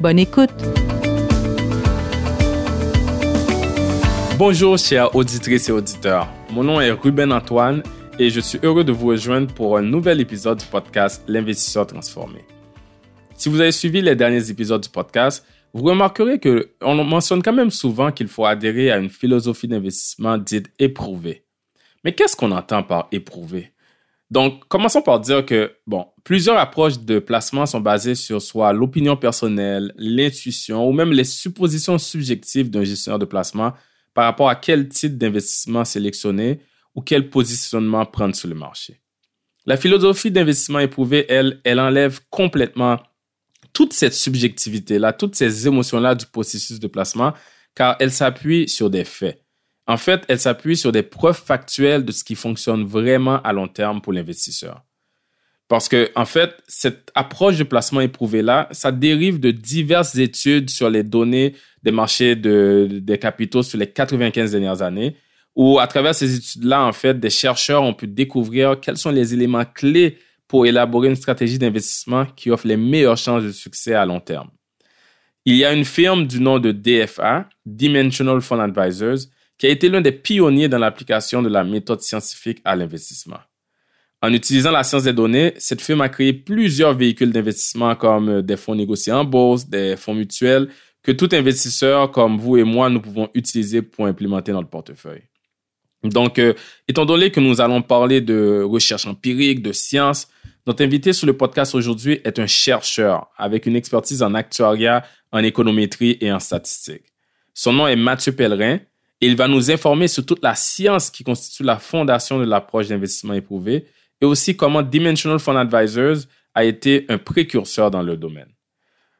Bonne écoute! Bonjour chers auditrices et auditeurs, mon nom est Ruben Antoine et je suis heureux de vous rejoindre pour un nouvel épisode du podcast L'investisseur transformé. Si vous avez suivi les derniers épisodes du podcast, vous remarquerez qu'on mentionne quand même souvent qu'il faut adhérer à une philosophie d'investissement dite éprouvée. Mais qu'est-ce qu'on entend par éprouver donc, commençons par dire que, bon, plusieurs approches de placement sont basées sur soit l'opinion personnelle, l'intuition ou même les suppositions subjectives d'un gestionnaire de placement par rapport à quel type d'investissement sélectionner ou quel positionnement prendre sur le marché. La philosophie d'investissement éprouvée, elle, elle enlève complètement toute cette subjectivité-là, toutes ces émotions-là du processus de placement, car elle s'appuie sur des faits. En fait, elle s'appuie sur des preuves factuelles de ce qui fonctionne vraiment à long terme pour l'investisseur. Parce que, en fait, cette approche de placement éprouvée-là, ça dérive de diverses études sur les données des marchés de, des capitaux sur les 95 dernières années, où à travers ces études-là, en fait, des chercheurs ont pu découvrir quels sont les éléments clés pour élaborer une stratégie d'investissement qui offre les meilleures chances de succès à long terme. Il y a une firme du nom de DFA, Dimensional Fund Advisors, qui a été l'un des pionniers dans l'application de la méthode scientifique à l'investissement. En utilisant la science des données, cette firme a créé plusieurs véhicules d'investissement comme euh, des fonds négociés en bourse, des fonds mutuels, que tout investisseur comme vous et moi, nous pouvons utiliser pour implémenter notre portefeuille. Donc, euh, étant donné que nous allons parler de recherche empirique, de science, notre invité sur le podcast aujourd'hui est un chercheur avec une expertise en actuariat, en économétrie et en statistique. Son nom est Mathieu Pellerin il va nous informer sur toute la science qui constitue la fondation de l'approche d'investissement éprouvé et aussi comment Dimensional Fund Advisors a été un précurseur dans le domaine.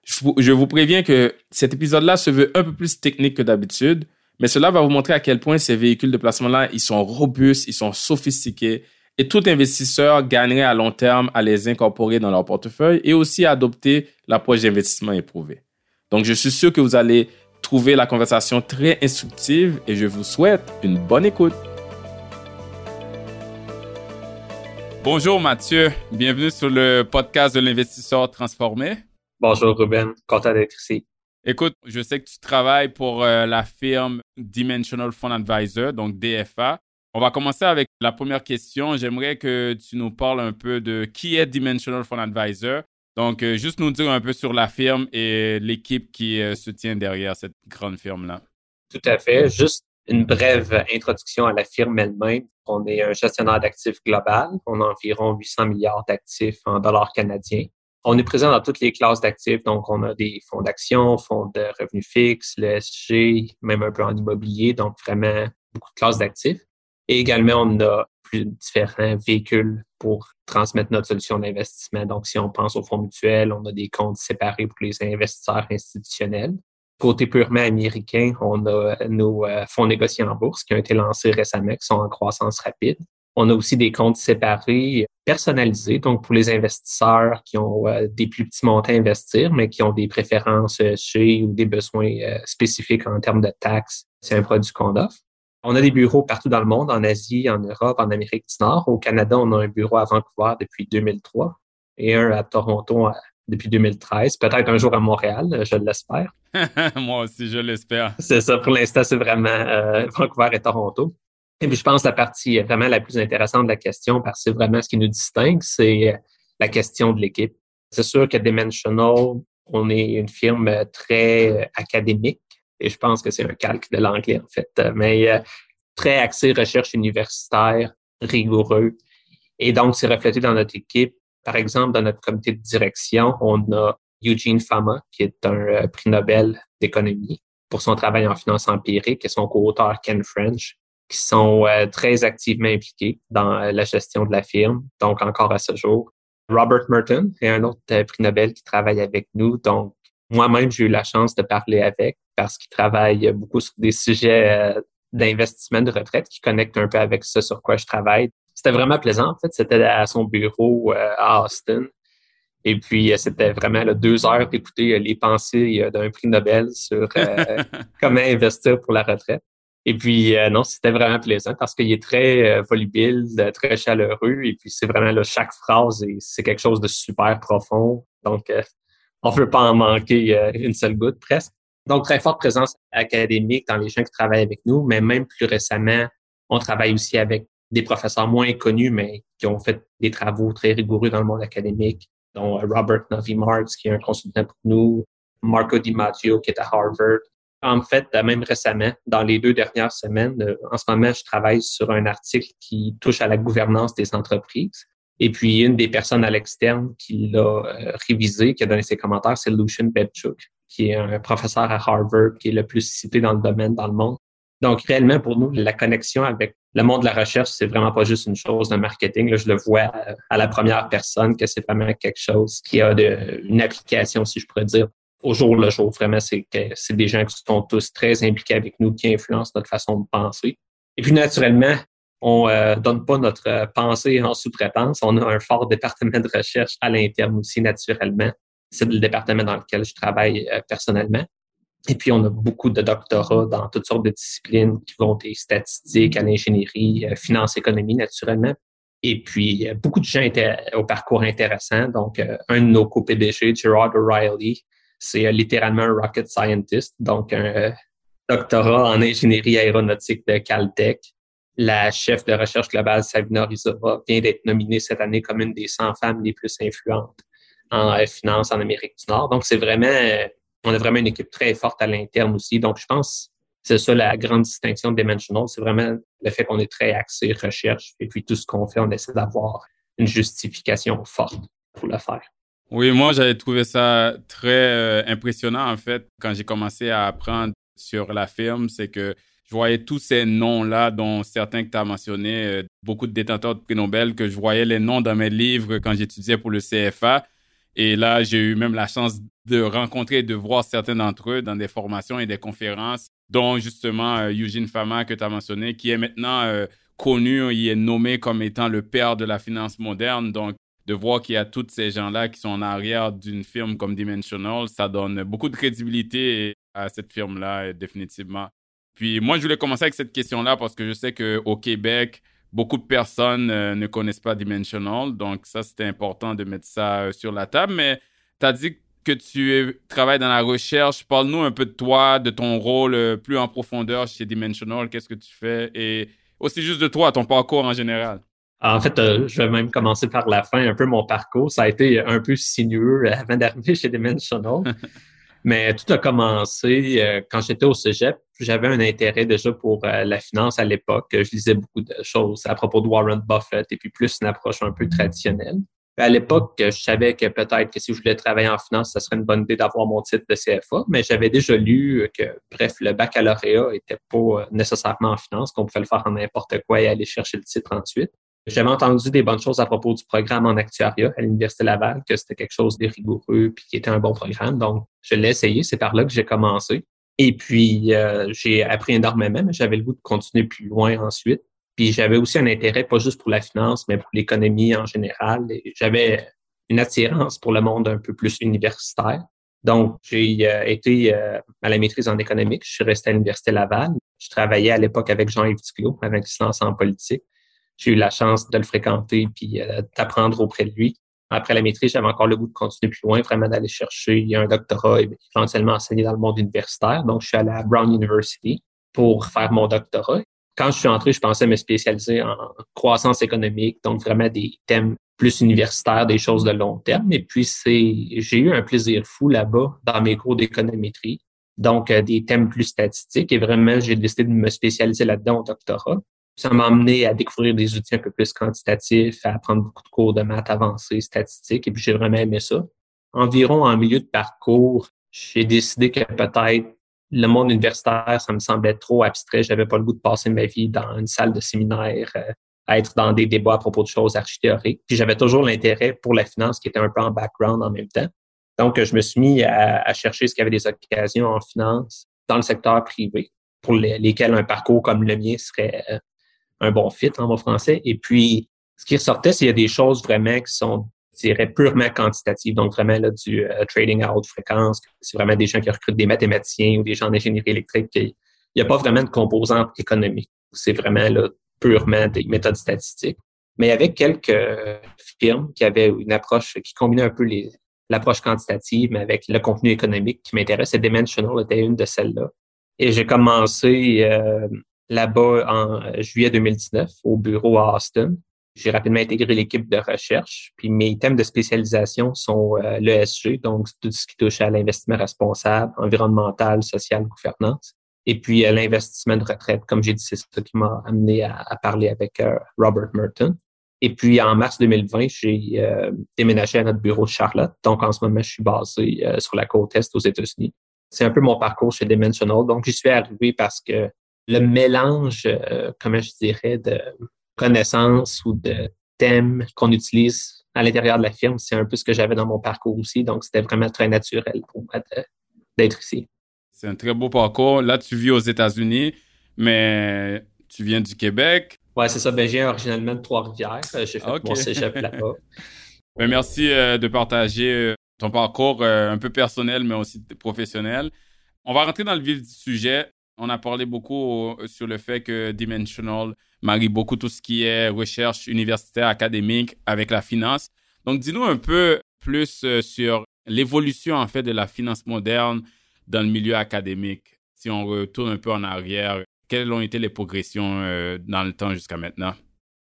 Je vous préviens que cet épisode-là se veut un peu plus technique que d'habitude, mais cela va vous montrer à quel point ces véhicules de placement-là, ils sont robustes, ils sont sophistiqués et tout investisseur gagnerait à long terme à les incorporer dans leur portefeuille et aussi à adopter l'approche d'investissement éprouvé. Donc, je suis sûr que vous allez trouver la conversation très instructive et je vous souhaite une bonne écoute. Bonjour Mathieu, bienvenue sur le podcast de l'investisseur transformé. Bonjour Ruben, content d'être ici. Écoute, je sais que tu travailles pour euh, la firme Dimensional Fund Advisor, donc DFA. On va commencer avec la première question. J'aimerais que tu nous parles un peu de qui est Dimensional Fund Advisor donc, euh, juste nous dire un peu sur la firme et l'équipe qui euh, se tient derrière cette grande firme-là. Tout à fait. Juste une brève introduction à la firme elle-même. On est un gestionnaire d'actifs global. On a environ 800 milliards d'actifs en dollars canadiens. On est présent dans toutes les classes d'actifs. Donc, on a des fonds d'action, fonds de revenus fixes, le SG, même un peu en immobilier. Donc, vraiment beaucoup de classes d'actifs. Et également, on a différents véhicules pour transmettre notre solution d'investissement. Donc, si on pense aux fonds mutuels, on a des comptes séparés pour les investisseurs institutionnels. Côté purement américain, on a nos euh, fonds négociés en bourse qui ont été lancés récemment, qui sont en croissance rapide. On a aussi des comptes séparés personnalisés, donc pour les investisseurs qui ont euh, des plus petits montants à investir, mais qui ont des préférences chez ou des besoins euh, spécifiques en termes de taxes. C'est un produit qu'on offre. On a des bureaux partout dans le monde, en Asie, en Europe, en Amérique du Nord. Au Canada, on a un bureau à Vancouver depuis 2003 et un à Toronto euh, depuis 2013. Peut-être un jour à Montréal, euh, je l'espère. Moi aussi, je l'espère. C'est ça. Pour l'instant, c'est vraiment euh, Vancouver et Toronto. Et puis, je pense que la partie vraiment la plus intéressante de la question, parce que c'est vraiment ce qui nous distingue, c'est la question de l'équipe. C'est sûr que Dimensional, on est une firme très académique et je pense que c'est un calque de l'anglais, en fait. Euh, mais euh, très axé recherche universitaire, rigoureux. Et donc, c'est reflété dans notre équipe. Par exemple, dans notre comité de direction, on a Eugene Fama, qui est un euh, prix Nobel d'économie pour son travail en finance empirique, et son co-auteur Ken French, qui sont très activement impliqués dans la gestion de la firme, donc encore à ce jour. Robert Merton est un autre prix Nobel qui travaille avec nous, donc Moi-même, j'ai eu la chance de parler avec parce qu'il travaille beaucoup sur des sujets euh, d'investissement de retraite qui connectent un peu avec ce sur quoi je travaille. C'était vraiment plaisant, en fait. C'était à son bureau euh, à Austin. Et puis, euh, c'était vraiment deux heures d'écouter les pensées d'un prix Nobel sur comment investir pour la retraite. Et puis, non, c'était vraiment plaisant parce qu'il est très volubile, très chaleureux. Et puis, c'est vraiment là, chaque phrase, et c'est quelque chose de super profond. Donc, on ne veut pas en manquer une seule goutte presque. Donc, très forte présence académique dans les gens qui travaillent avec nous, mais même plus récemment, on travaille aussi avec des professeurs moins connus, mais qui ont fait des travaux très rigoureux dans le monde académique, dont Robert Novi Marks, qui est un consultant pour nous, Marco DiMaggio, qui est à Harvard. En fait, même récemment, dans les deux dernières semaines, euh, en ce moment, je travaille sur un article qui touche à la gouvernance des entreprises. Et puis, une des personnes à l'externe qui l'a euh, révisé, qui a donné ses commentaires, c'est Lucian Bedchuk, qui est un professeur à Harvard, qui est le plus cité dans le domaine dans le monde. Donc, réellement, pour nous, la connexion avec le monde de la recherche, c'est vraiment pas juste une chose de marketing. Là, je le vois à la première personne que c'est vraiment quelque chose qui a une application, si je pourrais dire, au jour le jour. Vraiment, c'est des gens qui sont tous très impliqués avec nous, qui influencent notre façon de penser. Et puis, naturellement, on euh, donne pas notre pensée en sous-traitance. On a un fort département de recherche à l'interne aussi, naturellement c'est le département dans lequel je travaille euh, personnellement. Et puis, on a beaucoup de doctorats dans toutes sortes de disciplines qui vont des statistiques à l'ingénierie, euh, finance, économie, naturellement. Et puis, beaucoup de gens au parcours intéressant. Donc, euh, un de nos co-PDG, Gerard O'Reilly, c'est littéralement un rocket scientist, donc un doctorat en ingénierie aéronautique de Caltech. La chef de recherche globale, Savina Rizova, vient d'être nominée cette année comme une des 100 femmes les plus influentes en finance en Amérique du Nord. Donc, c'est vraiment, on a vraiment une équipe très forte à l'interne aussi. Donc, je pense c'est ça la grande distinction de Dimensional, c'est vraiment le fait qu'on est très axé recherche et puis tout ce qu'on fait, on essaie d'avoir une justification forte pour le faire. Oui, moi j'avais trouvé ça très euh, impressionnant en fait quand j'ai commencé à apprendre sur la firme, c'est que je voyais tous ces noms-là, dont certains que tu as mentionnés, euh, beaucoup de détenteurs de prix Nobel, que je voyais les noms dans mes livres quand j'étudiais pour le CFA. Et là, j'ai eu même la chance de rencontrer et de voir certains d'entre eux dans des formations et des conférences, dont justement euh, Eugene Fama que tu as mentionné, qui est maintenant euh, connu, il est nommé comme étant le père de la finance moderne. Donc, de voir qu'il y a tous ces gens-là qui sont en arrière d'une firme comme Dimensional, ça donne beaucoup de crédibilité à cette firme-là, définitivement. Puis moi, je voulais commencer avec cette question-là parce que je sais qu'au Québec, beaucoup de personnes euh, ne connaissent pas Dimensional. Donc, ça, c'était important de mettre ça euh, sur la table. Mais tu as dit que tu travailles dans la recherche. Parle-nous un peu de toi, de ton rôle euh, plus en profondeur chez Dimensional. Qu'est-ce que tu fais? Et aussi juste de toi, ton parcours en général. En fait, je vais même commencer par la fin, un peu mon parcours. Ça a été un peu sinueux avant d'arriver chez Dimensional. Mais tout a commencé euh, quand j'étais au cégep. J'avais un intérêt déjà pour euh, la finance à l'époque. Je lisais beaucoup de choses à propos de Warren Buffett et puis plus une approche un peu traditionnelle. À l'époque, je savais que peut-être que si je voulais travailler en finance, ça serait une bonne idée d'avoir mon titre de CFA, mais j'avais déjà lu que, bref, le baccalauréat était pas euh, nécessairement en finance, qu'on pouvait le faire en n'importe quoi et aller chercher le titre ensuite. J'avais entendu des bonnes choses à propos du programme en actuariat à l'Université Laval, que c'était quelque chose de rigoureux puis qui était un bon programme. Donc, je l'ai essayé. C'est par là que j'ai commencé. Et puis, euh, j'ai appris énormément, mais j'avais le goût de continuer plus loin ensuite. Puis, j'avais aussi un intérêt, pas juste pour la finance, mais pour l'économie en général. J'avais une attirance pour le monde un peu plus universitaire. Donc, j'ai euh, été euh, à la maîtrise en économique. Je suis resté à l'Université Laval. Je travaillais à l'époque avec Jean-Yves Duclos, avec licence en politique j'ai eu la chance de le fréquenter puis euh, d'apprendre auprès de lui. Après la maîtrise, j'avais encore le goût de continuer plus loin, vraiment d'aller chercher un doctorat et éventuellement enseigner dans le monde universitaire. Donc, je suis allé à Brown University pour faire mon doctorat. Quand je suis entré, je pensais me spécialiser en croissance économique, donc vraiment des thèmes plus universitaires, des choses de long terme. Et puis, c'est, j'ai eu un plaisir fou là-bas dans mes cours d'économétrie. Donc, euh, des thèmes plus statistiques. Et vraiment, j'ai décidé de me spécialiser là-dedans au doctorat. Ça m'a amené à découvrir des outils un peu plus quantitatifs, à apprendre beaucoup de cours de maths avancées, statistiques, et puis j'ai vraiment aimé ça. Environ en milieu de parcours, j'ai décidé que peut-être le monde universitaire, ça me semblait trop abstrait. J'avais pas le goût de passer ma vie dans une salle de séminaire, euh, à être dans des débats à propos de choses archithéoriques. Puis j'avais toujours l'intérêt pour la finance qui était un peu en background en même temps. Donc, je me suis mis à, chercher ce qu'il y avait des occasions en finance dans le secteur privé pour lesquels un parcours comme le mien serait euh, un bon fit en mot français. Et puis, ce qui ressortait, c'est qu'il y a des choses vraiment qui sont, je dirais, purement quantitatives. Donc, vraiment là, du euh, trading à haute fréquence. C'est vraiment des gens qui recrutent des mathématiciens ou des gens d'ingénierie électrique. Il n'y a pas vraiment de composante économique. C'est vraiment là, purement des méthodes statistiques. Mais avait quelques firmes qui avaient une approche qui combinait un peu l'approche quantitative, mais avec le contenu économique qui m'intéresse. Et Dimensional était une de celles-là. Et j'ai commencé euh, là-bas en juillet 2019 au bureau à Austin. J'ai rapidement intégré l'équipe de recherche. Puis mes thèmes de spécialisation sont euh, l'ESG, donc tout ce qui touche à l'investissement responsable, environnemental, social, gouvernance. Et puis euh, l'investissement de retraite, comme j'ai dit, c'est ça qui m'a amené à, parler avec euh, Robert Merton. Et puis en mars 2020, j'ai déménagé à notre bureau de Charlotte. Donc en ce moment, je suis basé sur la côte est aux États-Unis. C'est un peu mon parcours chez Dimensional. Donc j'y suis arrivé parce que le mélange, comment je dirais, de connaissances ou de thèmes qu'on utilise à l'intérieur de la firme, c'est un peu ce que j'avais dans mon parcours aussi. Donc, c'était vraiment très naturel pour moi d'être ici. C'est un très beau parcours. Là, tu vis aux États-Unis, mais tu viens du Québec. Oui, c'est ça. Ben, j'ai originalement de Trois-Rivières. Euh, j'ai fait mon cégep là-bas. ben, merci euh, de partager euh, ton parcours un peu personnel, mais aussi professionnel. On va rentrer dans le vif du sujet. On a parlé beaucoup sur le fait que Dimensional marie beaucoup tout ce qui est recherche universitaire, académique avec la finance. Donc, dis-nous un peu plus euh, sur l'évolution, en fait, de la finance moderne dans le milieu académique. Si on retourne un peu en arrière, quelles ont été les progressions euh, dans le temps jusqu'à maintenant?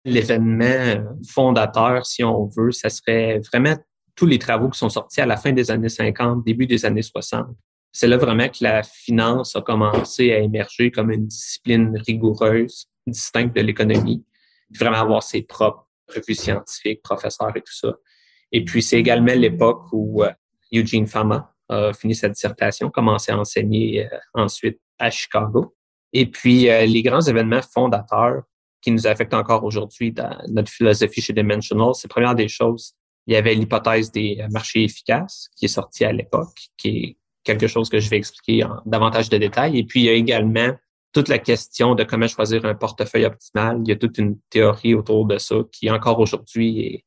L'événement fondateur, si on veut, ça serait vraiment tous les travaux qui sont sortis à la fin des années 50, début des années 60 c'est là vraiment que la finance a commencé à émerger comme une discipline rigoureuse, distincte de l'économie, vraiment avoir ses propres revues scientifiques, professeurs et tout ça. Et puis, c'est également l'époque où euh, Eugene Fama a fini sa dissertation, commencé à enseigner euh, ensuite à Chicago. Et puis, euh, les grands événements fondateurs qui nous affectent encore aujourd'hui dans notre philosophie chez Dimensional, c'est première des choses, il y avait l'hypothèse des marchés efficaces qui est sortie à l'époque, qui est quelque chose que je vais expliquer en davantage de détails. Et puis, il y a également toute la question de comment choisir un portefeuille optimal. Il y a toute une théorie autour de ça qui, encore aujourd'hui,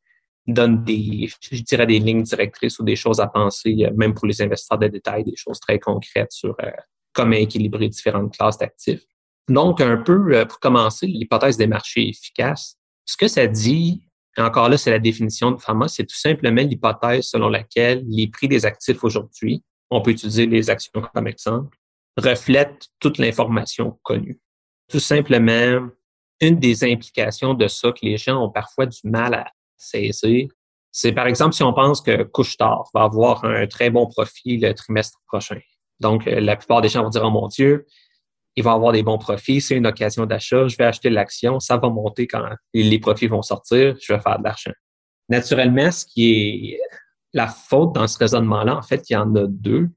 donne des, je dirais, des lignes directrices ou des choses à penser, euh, même pour les investisseurs de détail, des choses très concrètes sur euh, comment équilibrer différentes classes d'actifs. Donc, un peu, euh, pour commencer, l'hypothèse des marchés efficaces. Ce que ça dit, encore là, c'est la définition de FAMA, c'est tout simplement l'hypothèse selon laquelle les prix des actifs aujourd'hui on peut utiliser les actions comme exemple, reflètent toute l'information connue. Tout simplement, une des implications de ça que les gens ont parfois du mal à saisir, c'est par exemple si on pense que Couchetard va avoir un très bon profit le trimestre prochain. Donc, euh, la plupart des gens vont dire, oh mon Dieu, il va avoir des bons profits, c'est une occasion d'achat, je vais acheter l'action, ça va monter quand les profits vont sortir, je vais faire de l'argent. Naturellement, ce qui est la faute dans ce raisonnement-là, en fait, il y en a deux.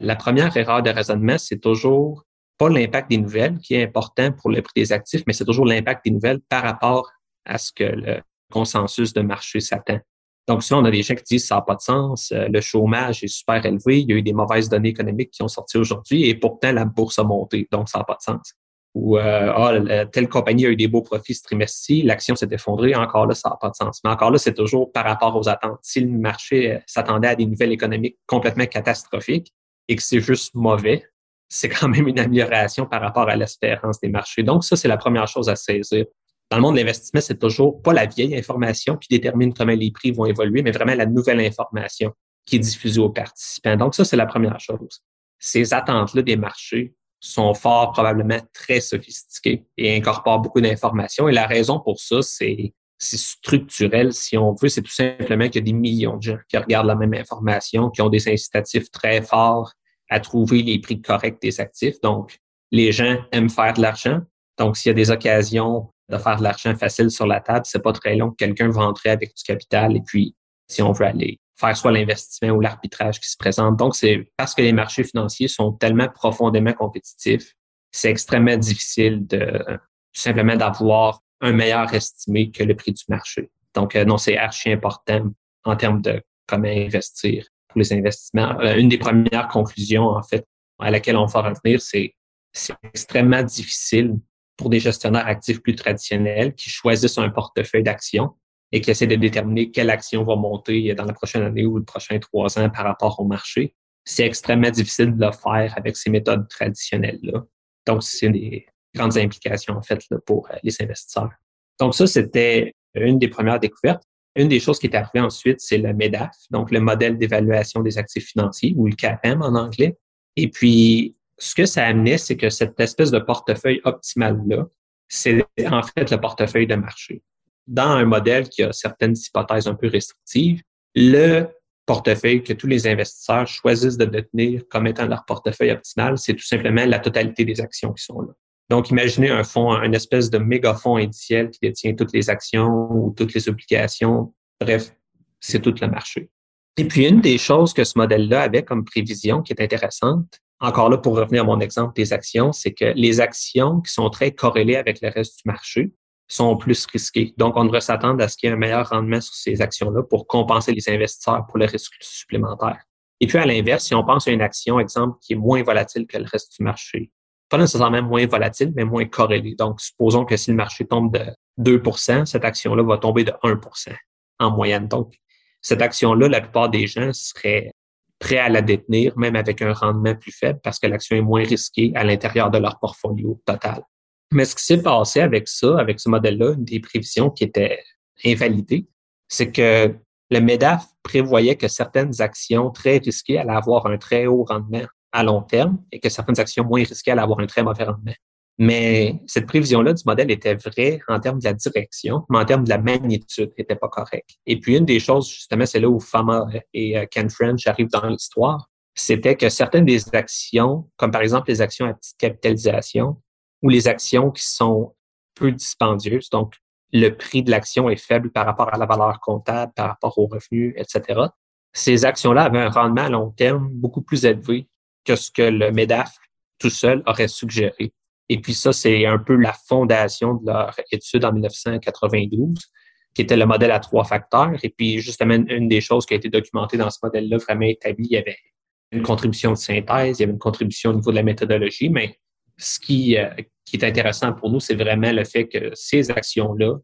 La première erreur de raisonnement, c'est toujours pas l'impact des nouvelles qui est important pour le prix des actifs, mais c'est toujours l'impact des nouvelles par rapport à ce que le consensus de marché s'attend. Donc, si on a des gens qui disent ça n'a pas de sens, euh, le chômage est super élevé, il y a eu des mauvaises données économiques qui ont sorti aujourd'hui et pourtant la bourse a monté, donc ça n'a pas de sens ou euh, ah, telle compagnie a eu des beaux profits ce trimestre-ci, l'action s'est effondrée, encore là, ça n'a pas de sens. Mais encore là, c'est toujours par rapport aux attentes. Si le marché euh, s'attendait à des nouvelles économiques complètement catastrophiques et que c'est juste mauvais, c'est quand même une amélioration par rapport à l'espérance des marchés. Donc, ça, c'est la première chose à saisir. Dans le monde de l'investissement, c'est toujours pas la vieille information qui détermine comment les prix vont évoluer, mais vraiment la nouvelle information qui est diffusée aux participants. Donc, ça, c'est la première chose. Ces attentes-là des marchés sont fort probablement très sophistiqués et incorporent beaucoup d'informations. Et la raison pour ça, c'est structurel, si on veut. C'est tout simplement qu'il y a des millions de gens qui regardent la même information, qui ont des incitatifs très forts à trouver les prix corrects des actifs. Donc, les gens aiment faire de l'argent. Donc, s'il y a des occasions de faire de l'argent facile sur la table, c'est pas très long que quelqu'un va entrer avec du capital et puis, si on veut aller faire soit l'investissement ou l'arbitrage qui se présente. Donc, c'est parce que les marchés financiers sont tellement profondément compétitifs, c'est extrêmement difficile de tout simplement d'avoir un meilleur estimé que le prix du marché. Donc, euh, non, c'est archi important en termes de comment investir pour les investissements. Euh, une des premières conclusions, en fait, à laquelle on va revenir, c'est c'est extrêmement difficile pour des gestionnaires actifs plus traditionnels qui choisissent un portefeuille d'actions et qui essaient de déterminer quelle action va monter dans la prochaine année ou les prochains trois ans par rapport au marché. C'est extrêmement difficile de le faire avec ces méthodes traditionnelles-là. Donc, c'est des grandes implications, en fait, pour euh, les investisseurs. Donc, ça, c'était une des premières découvertes. Une des choses qui est arrivée ensuite, c'est le MEDAF, donc le modèle d'évaluation des actifs financiers, ou le CAPM en anglais. Et puis, ce que ça amenait, c'est que cette espèce de portefeuille optimal-là, c'est en fait le portefeuille de marché. Dans un modèle qui a certaines hypothèses un peu restrictives, le portefeuille que tous les investisseurs choisissent de détenir comme étant leur portefeuille optimal, c'est tout simplement la totalité des actions qui sont là. Donc, imaginez un fonds, une espèce de méga fonds indiciel qui détient toutes les actions ou toutes les obligations. Bref, c'est tout le marché. Et puis, une des choses que ce modèle-là avait comme prévision qui est intéressante, encore là pour revenir à mon exemple des actions, c'est que les actions qui sont très corrélées avec le reste du marché sont plus risquées. Donc, on devrait s'attendre à ce qu'il y ait un meilleur rendement sur ces actions-là pour compenser les investisseurs pour le risque supplémentaire. Et puis, à l'inverse, si on pense à une action, exemple, qui est moins volatile que le reste du marché, pas nécessairement moins volatile, mais moins corrélé. Donc, supposons que si le marché tombe de 2% cette action-là va tomber de 1% en moyenne. Donc, cette action-là, la plupart des gens seraient prêts à la détenir, même avec un rendement plus faible, parce que l'action est moins risquée à l'intérieur de leur portfolio total. Mais ce qui s'est passé avec ça, avec ce modèle-là, une des prévisions qui était invalidée, c'est que le MEDAF prévoyait que certaines actions très risquées allaient avoir un très haut rendement à long terme et que certaines actions moins risquées allaient avoir un très mauvais rendement. Mais cette prévision-là du modèle était vraie en termes de la direction, mais en termes de la magnitude, n'était pas correcte. Et puis, une des choses, justement, c'est là où Fama et euh, Ken French arrivent dans l'histoire, c'était que certaines des actions, comme par exemple les actions à petite capitalisation ou les actions qui sont peu dispendieuses, donc le prix de l'action est faible par rapport à la valeur comptable, par rapport aux revenus, etc. Ces actions-là avaient un rendement à long terme beaucoup plus élevé que ce que le MEDAF tout seul aurait suggéré. Et puis ça, c'est un peu la fondation de leur étude en 1992, qui était le modèle à trois facteurs. Et puis justement, une des choses qui a été documentée dans ce modèle-là, vraiment établie, il y avait une contribution de synthèse, il y avait une contribution au niveau de la méthodologie, mais ce qui, euh, qui est intéressant pour nous, c'est vraiment le fait que ces actions-là,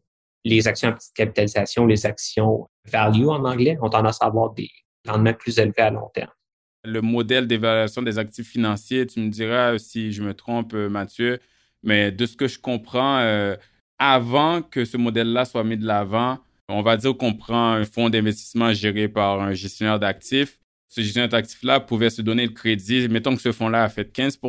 les actions à petite capitalisation, les actions value en anglais, ont tendance à avoir des rendements plus élevés à long terme. Le modèle d'évaluation des actifs financiers, tu me diras si je me trompe, euh, Mathieu, mais de ce que je comprends, euh, avant que ce modèle-là soit mis de l'avant, on va dire qu'on prend un fonds d'investissement géré par un gestionnaire d'actifs. Ce gestionnaire d'actifs-là pouvait se donner le crédit, mettons que ce fonds-là a fait 15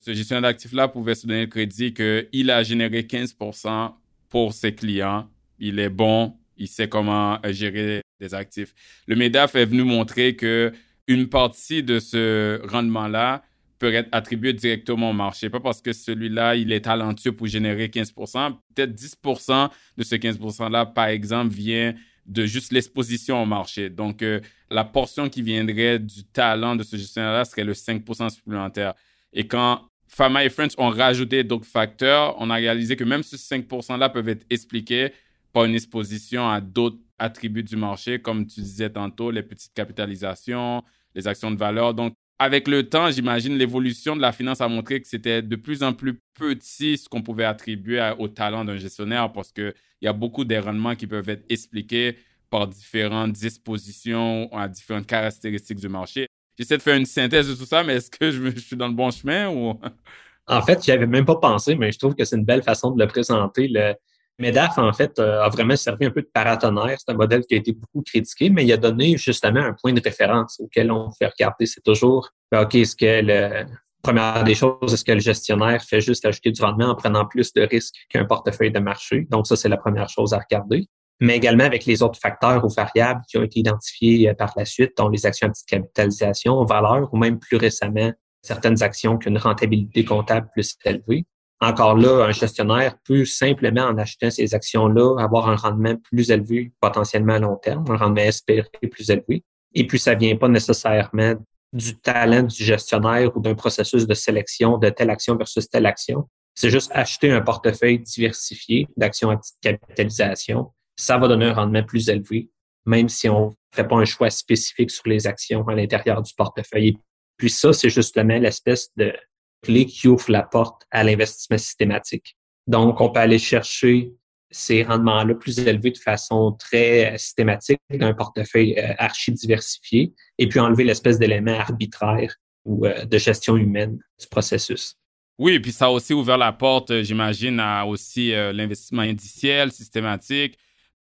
ce gestionnaire d'actifs-là pouvait se donner le crédit qu'il a généré 15% pour ses clients. Il est bon, il sait comment gérer des actifs. Le MEDAF est venu montrer que une partie de ce rendement-là peut être attribué directement au marché. Pas parce que celui-là, il est talentueux pour générer 15% Peut-être 10% de ce 15 %-là, par exemple, vient de juste l'exposition au marché. Donc, euh, la portion qui viendrait du talent de ce gestionnaire-là serait le 5 supplémentaire. Et quand Pharma et French ont rajouté d'autres facteurs, on a réalisé que même ce 5 %-là peuvent être expliqués par une exposition à d'autres attributs du marché, comme tu disais tantôt, les petites capitalisations, les actions de valeur. Donc, avec le temps, j'imagine, l'évolution de la finance a montré que c'était de plus en plus petit ce qu'on pouvait attribuer au talent d'un gestionnaire parce qu'il y a beaucoup d'errements qui peuvent être expliqués par différentes dispositions à différentes caractéristiques du marché. J'essaie de faire une synthèse de tout ça, mais est-ce que je, suis dans le bon chemin ou... En fait, j'y avais même pas pensé, mais je trouve que c'est une belle façon de le présenter. Le, MEDAF, en fait, euh, a vraiment servi un peu de paratonnerre. C'est un modèle qui a été beaucoup critiqué, mais il a donné justement un point de référence auquel on fait regarder. C'est toujours, ben, OK, est-ce que le, première des choses, est-ce que le gestionnaire fait juste ajouter du rendement en prenant plus de risques qu'un portefeuille de marché? Donc, ça, c'est la première chose à regarder. Mais également avec les autres facteurs ou variables qui ont été identifiés euh, par la suite, dont les actions à petite capitalisation, valeur ou même plus récemment, certaines actions qui ont une rentabilité comptable plus élevée. Encore là, un gestionnaire peut simplement, en achetant ces actions-là, avoir un rendement plus élevé, potentiellement à long terme, un rendement espéré plus élevé. Et puis, ça vient pas nécessairement du talent du gestionnaire ou d'un processus de sélection de telle action versus telle action. C'est juste acheter un portefeuille diversifié d'actions à petite capitalisation. Ça va donner un rendement plus élevé, même si on fait pas un choix spécifique sur les actions à l'intérieur du portefeuille. Puis ça, c'est justement l'espèce de clé qui ouvre la porte à l'investissement systématique. Donc, on peut aller chercher ces rendements-là plus élevés de façon très euh, systématique d'un portefeuille euh, archi diversifié et puis enlever l'espèce d'élément arbitraire ou euh, de gestion humaine du processus. Oui, et puis ça a aussi ouvert la porte, j'imagine, à aussi l'investissement indiciel, systématique.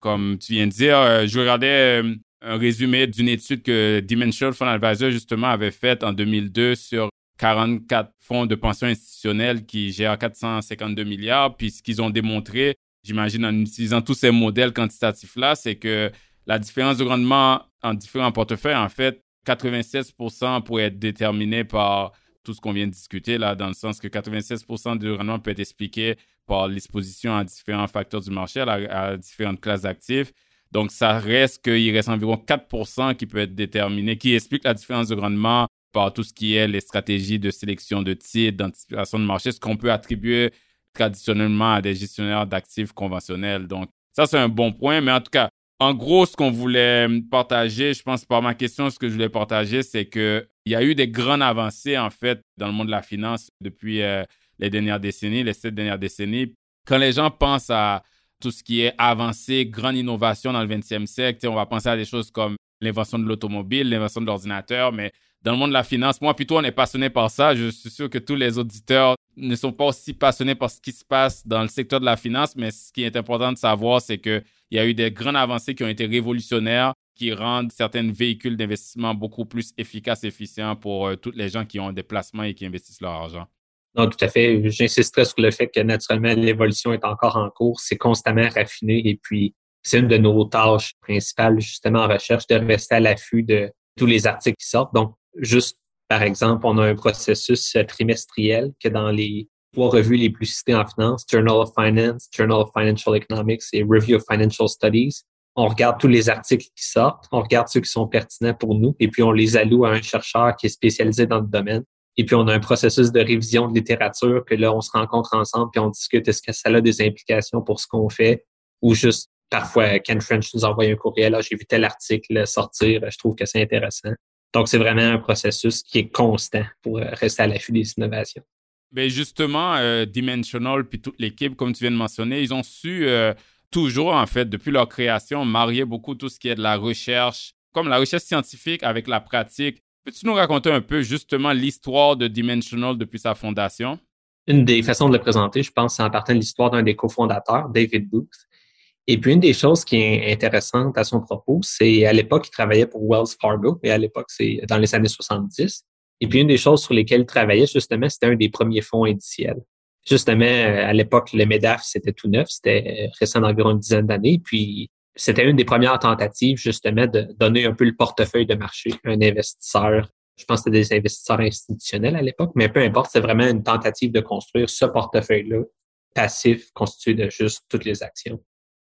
Comme tu viens de dire, je regardais un résumé d'une étude que Dimensional Fund Advisor, justement, avait faite en 2002 sur 44 fonds de pension institutionnels qui gèrent 452 milliards. Puis ce qu'ils ont démontré, j'imagine, en utilisant tous ces modèles quantitatifs-là, c'est que la différence de rendement en différents portefeuilles, en fait, 96% pourrait être déterminé par tout ce qu'on vient de discuter, là, dans le sens que 96 du rendement peut être expliqué par l'exposition à différents facteurs du marché, à, différentes classes d'actifs. Donc, ça reste qu'il reste environ 4 qui peut être déterminé, qui explique la différence de rendement par tout ce qui est les stratégies de sélection de titres, d'anticipation de marché, ce qu'on peut attribuer traditionnellement à des gestionnaires d'actifs conventionnels. Donc, ça, c'est un bon point. Mais en tout cas, en gros, ce qu'on voulait partager, je pense par ma question, ce que je voulais partager, c'est qu'il y a eu des grandes avancées, en fait, dans le monde de la finance depuis euh, les dernières décennies, les sept dernières décennies. Quand les gens pensent à tout ce qui est avancé, grande innovation dans le 20e siècle, on va penser à des choses comme l'invention de l'automobile, l'invention de l'ordinateur, mais dans le monde de la finance, moi plutôt on est passionné par ça. Je suis sûr que tous les auditeurs ne sont pas aussi passionnés par ce qui se passe dans le secteur de la finance, mais ce qui est important de savoir, c'est qu'il y a eu des grandes avancées qui ont été révolutionnaires, qui rendent certains véhicules d'investissement beaucoup plus efficaces et efficients pour euh, toutes les gens qui ont des placements et qui investissent leur argent. Non, tout à fait. J'insisterai sur le fait que naturellement, l'évolution est encore en cours. C'est constamment raffiné et puis c'est une de nos tâches principales, justement, en recherche, de rester à l'affût de tous les articles qui sortent. Donc, juste par exemple, on a un processus trimestriel que dans les trois revues les plus citées en finance, Journal of Finance, Journal of Financial Economics et Review of Financial Studies, on regarde tous les articles qui sortent, on regarde ceux qui sont pertinents pour nous, et puis on les alloue à un chercheur qui est spécialisé dans le domaine. Et puis on a un processus de révision de littérature que là, on se rencontre ensemble, puis on discute est-ce que ça a des implications pour ce qu'on fait, ou juste parfois Ken French nous envoie un courriel, ah, j'ai vu tel article sortir, je trouve que c'est intéressant. Donc, c'est vraiment un processus qui est constant pour rester à l'affût des innovations. Bien, justement, euh, Dimensional puis toute l'équipe, comme tu viens de mentionner, ils ont su euh, toujours, en fait, depuis leur création, marier beaucoup tout ce qui est de la recherche, comme la recherche scientifique avec la pratique. Peux-tu nous raconter un peu justement l'histoire de Dimensional depuis sa fondation? Une des façons de le présenter, je pense, c'est en partant de l'histoire d'un des cofondateurs, David Booth, et puis, une des choses qui est intéressante à son propos, c'est à l'époque, il travaillait pour Wells Fargo, et à l'époque, c'est dans les années 70. Et puis, une des choses sur lesquelles il travaillait, justement, c'était un des premiers fonds indiciels. Justement, à l'époque, le MEDAF, c'était tout neuf, c'était récent d'environ une dizaine d'années. Puis, c'était une des premières tentatives, justement, de donner un peu le portefeuille de marché à un investisseur. Je pense que c'était des investisseurs institutionnels à l'époque, mais peu importe, c'est vraiment une tentative de construire ce portefeuille-là passif constitué de juste toutes les actions.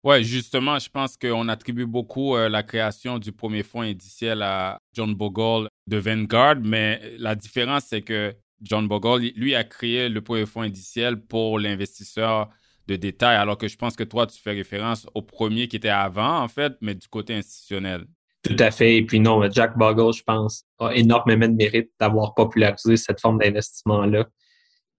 Oui, justement, je pense qu'on attribue beaucoup euh, la création du premier fonds indiciel à John Bogle de Vanguard, mais la différence, c'est que John Bogle, lui, a créé le premier fonds indiciel pour l'investisseur de détail, alors que je pense que toi, tu fais référence au premier qui était avant, en fait, mais du côté institutionnel. Tout à fait. Et puis non, Jack Bogle, je pense, a énormément de mérite d'avoir popularisé cette forme d'investissement-là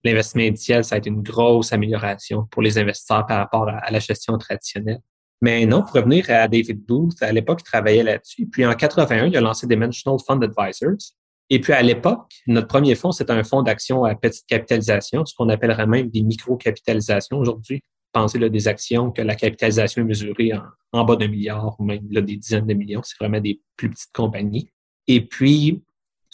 l'investissement initial, ça a été une grosse amélioration pour les investisseurs par rapport à, la gestion traditionnelle. Mais non, pour revenir à David Booth, à l'époque, il travaillait là-dessus. Puis en 81, il a lancé Dimensional Fund Advisors. Et puis à l'époque, notre premier fonds, c'était un fonds d'action à petite capitalisation, ce qu'on appellerait même des micro-capitalisations aujourd'hui. Pensez là, des actions que la capitalisation est mesurée en, bas d'un milliard ou même là, des dizaines de millions. C'est vraiment des plus petites compagnies. Et puis,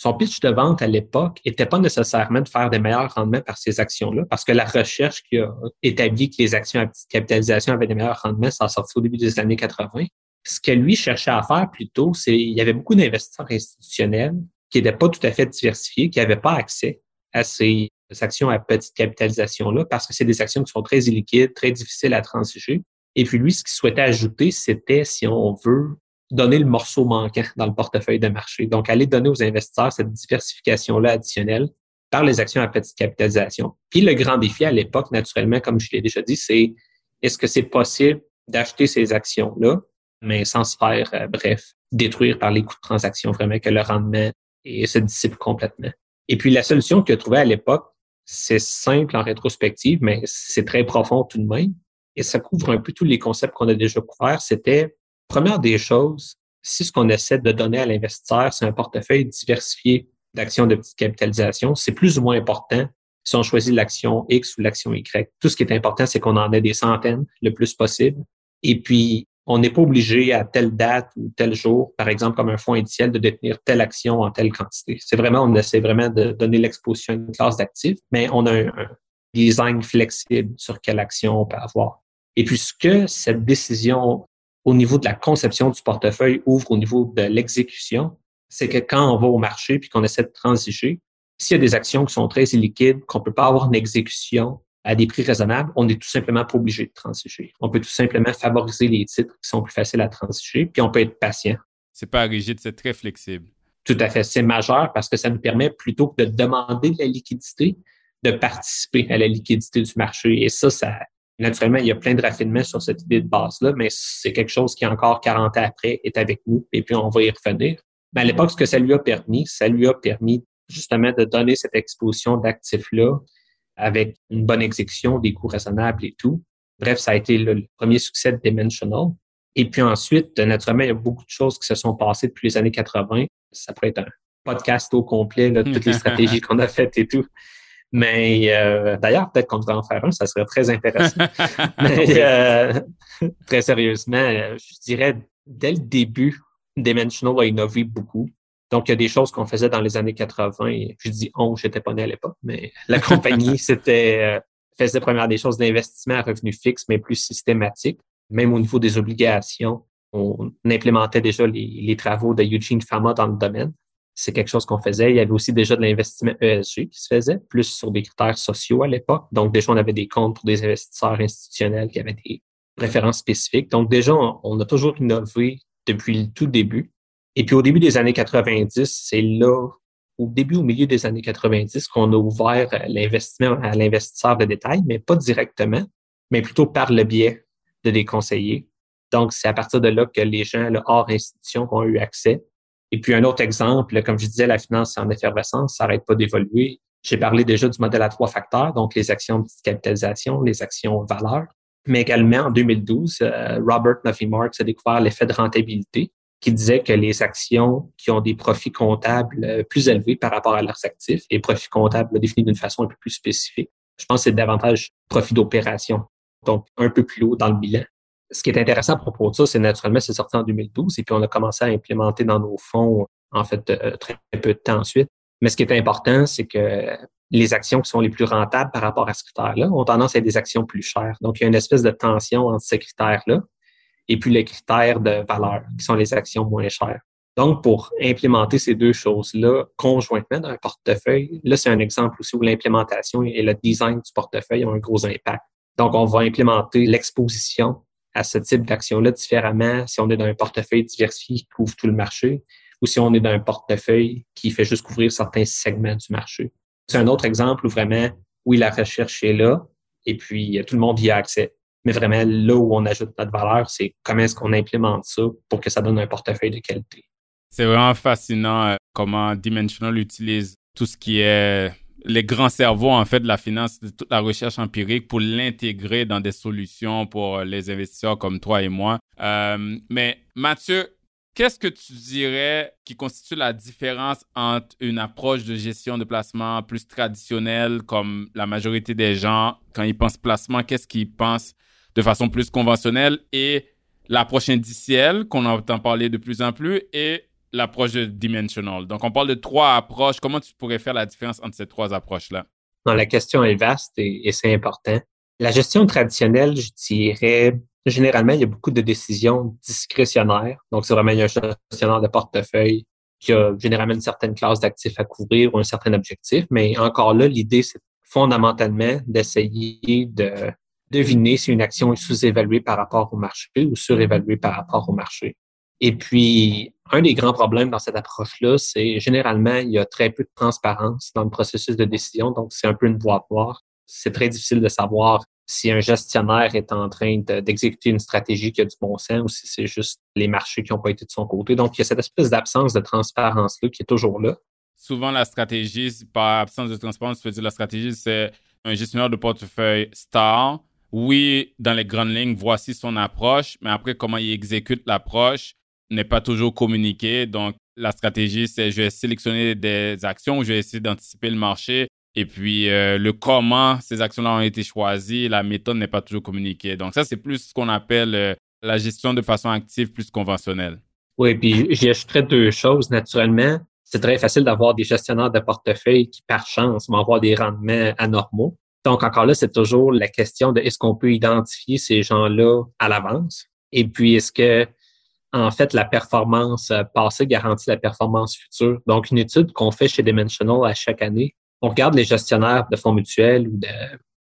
son pitch de vente à l'époque n'était pas nécessairement de faire des meilleurs rendements par ces actions-là, parce que la recherche qui a établi que les actions à petite capitalisation avaient des meilleurs rendements, ça a au début des années 80. Ce que lui cherchait à faire plutôt, c'est il y avait beaucoup d'investisseurs institutionnels qui n'étaient pas tout à fait diversifiés, qui n'avaient pas accès à ces actions à petite capitalisation-là, parce que c'est des actions qui sont très illiquides, très difficiles à transiger. Et puis lui, ce qu'il souhaitait ajouter, c'était, si on veut, donner le morceau manquant dans le portefeuille de marché. Donc, aller donner aux investisseurs cette diversification-là additionnelle par les actions à petite capitalisation. Puis le grand défi à l'époque, naturellement, comme je l'ai déjà dit, c'est est-ce que c'est possible d'acheter ces actions-là mais sans se faire, euh, bref, détruire par les coûts de transaction, vraiment que le rendement et se dissipe complètement. Et puis la solution que a trouvée à l'époque, c'est simple en rétrospective, mais c'est très profond tout de même. Et ça couvre un peu tous les concepts qu'on a déjà couverts. C'était, première des choses, si ce qu'on essaie de donner à l'investisseur, c'est un portefeuille diversifié d'actions de petite capitalisation, c'est plus ou moins important si on choisit l'action X ou l'action Y. Tout ce qui est important, c'est qu'on en ait des centaines le plus possible. Et puis, on n'est pas obligé à telle date ou tel jour, par exemple comme un fonds indiciel, de détenir telle action en telle quantité. C'est vraiment, on essaie vraiment de donner l'exposition à une classe d'actifs, mais on a un, design flexible sur quelle action on peut avoir. Et puis ce que cette décision au niveau de la conception du portefeuille ouvre au niveau de l'exécution, c'est que quand on va au marché puis qu'on essaie de transiger, s'il y a des actions qui sont très illiquides, qu'on peut pas avoir une exécution à des prix raisonnables, on n'est tout simplement pas obligé de transiger. On peut tout simplement favoriser les titres qui sont plus faciles à transiger, puis on peut être patient. C'est pas rigide, c'est très flexible. Tout à fait. C'est majeur parce que ça nous permet plutôt que de demander de la liquidité, de participer à la liquidité du marché. Et ça, ça, naturellement, il y a plein de raffinements sur cette idée de base-là, mais c'est quelque chose qui, encore 40 ans après, est avec nous et puis on va y revenir. Mais à l'époque, ce que ça lui a permis, ça lui a permis justement de donner cette exposition d'actifs-là avec une bonne exécution, des coûts raisonnables et tout. Bref, ça a été le, premier succès de Dimensional. Et puis ensuite, naturellement, il y a beaucoup de choses qui se sont passées depuis les années 80. Ça pourrait être un podcast au complet, là, toutes les stratégies qu'on a faites et tout. Mais euh, d'ailleurs, peut-être qu'on devrait en faire un, ça serait très intéressant. Mais euh, très sérieusement, euh, je dirais, dès le début, Dimensional a innové beaucoup. Donc, il y a des choses qu'on faisait dans les années 80. je dis on, j'étais pas né à l'époque, mais la compagnie, c'était euh, faisait première des choses d'investissement à revenus fixes, mais plus systématique. Même au niveau des obligations, on implémentait déjà les, travaux de Eugene Fama dans le domaine. C'est quelque chose qu'on faisait. Il y avait aussi déjà de l'investissement ESG qui se faisait, plus sur des critères sociaux à l'époque. Donc, déjà, on avait des comptes pour des investisseurs institutionnels qui avaient des préférences spécifiques. Donc, déjà, on a toujours innové depuis le tout début. Et puis au début des années 90, c'est là, au début, au milieu des années 90, qu'on a ouvert l'investissement à l'investisseur de détail, mais pas directement, mais plutôt par le biais de des conseillers. Donc, c'est à partir de là que les gens là, hors institution ont eu accès. Et puis un autre exemple, comme je disais, la finance en effervescence, ça n'arrête pas d'évoluer. J'ai parlé déjà du modèle à trois facteurs, donc les actions de capitalisation, les actions valeur. Mais également, en 2012, euh, Robert Nuffy Marks a découvert l'effet de rentabilité qui disait que les actions qui ont des profits comptables euh, plus élevés par rapport à leurs actifs, et profits comptables définis d'une façon un peu plus spécifique, je pense que c'est davantage profit d'opération, donc un peu plus haut dans le bilan. Ce qui est intéressant à propos de ça, c'est naturellement, c'est sorti en 2012 et puis on a commencé à implémenter dans nos fonds, en fait, euh, très peu de temps ensuite. Mais ce qui est important, c'est que les actions qui sont les plus rentables par rapport à ce critère-là ont tendance à être des actions plus chères. Donc, il y a une espèce de tension entre ces critères-là et puis les critères de valeur, qui sont les actions moins chères. Donc, pour implémenter ces deux choses-là conjointement dans un portefeuille, là, c'est un exemple aussi où l'implémentation et le design du portefeuille ont un gros impact. Donc, on va implémenter l'exposition à ce type d'action-là différemment si on est dans un portefeuille diversifié qui couvre tout le marché ou si on est dans un portefeuille qui fait juste couvrir certains segments du marché. C'est un autre exemple où vraiment, oui, la recherche est là et puis tout le monde y a accès. Mais vraiment, là où on ajoute notre valeur, c'est comment est-ce qu'on implémente ça pour que ça donne un portefeuille de qualité. C'est vraiment fascinant euh, comment Dimensional utilise tout ce qui est les grands cerveaux en fait de la finance, de toute la recherche empirique pour l'intégrer dans des solutions pour les investisseurs comme toi et moi. Euh, mais Mathieu, qu'est-ce que tu dirais qui constitue la différence entre une approche de gestion de placement plus traditionnelle comme la majorité des gens quand ils pensent placement, qu'est-ce qu'ils pensent de façon plus conventionnelle? Et l'approche indicielle qu'on entend parler de plus en plus et l'approche dimensional. Donc, on parle de trois approches. Comment tu pourrais faire la différence entre ces trois approches-là? la question est vaste et, c'est important. La gestion traditionnelle, je dirais, généralement, il y a beaucoup de décisions discrétionnaires. Donc, c'est vraiment un gestionnaire de portefeuille qui a généralement une certaine classe d'actifs à couvrir ou un certain objectif. Mais encore là, l'idée, c'est fondamentalement d'essayer de deviner si une action est sous-évaluée par rapport au marché ou surévaluée par rapport au marché. Et puis, un des grands problèmes dans cette approche-là, c'est généralement, il y a très peu de transparence dans le processus de décision, donc c'est un peu une boîte noire. C'est très difficile de savoir si un gestionnaire est en train d'exécuter une stratégie qui a du bon sens ou si c'est juste les marchés qui n'ont pas été de son côté. Donc, il y a cette espèce d'absence de transparence-là qui est toujours là. Souvent, la stratégie, par absence de transparence, je veux dire la stratégie, c'est un gestionnaire de portefeuille star. Oui, dans les grandes lignes, voici son approche, mais après, comment il exécute l'approche n'est pas toujours communiqué. Donc, la stratégie, c'est je vais sélectionner des actions, je vais essayer d'anticiper le marché. Et puis, euh, le comment ces actions-là ont été choisies, la méthode n'est pas toujours communiquée. Donc, ça, c'est plus ce qu'on appelle euh, la gestion de façon active, plus conventionnelle. Oui, puis j'y ajouterais deux choses. Naturellement, c'est très facile d'avoir des gestionnaires de portefeuille qui, par chance, vont avoir des rendements anormaux. Donc, encore là, c'est toujours la question de est-ce qu'on peut identifier ces gens-là à l'avance? Et puis, est-ce que, en fait, la performance passée garantit la performance future? Donc, une étude qu'on fait chez Dimensional à chaque année, on regarde les gestionnaires de fonds mutuels ou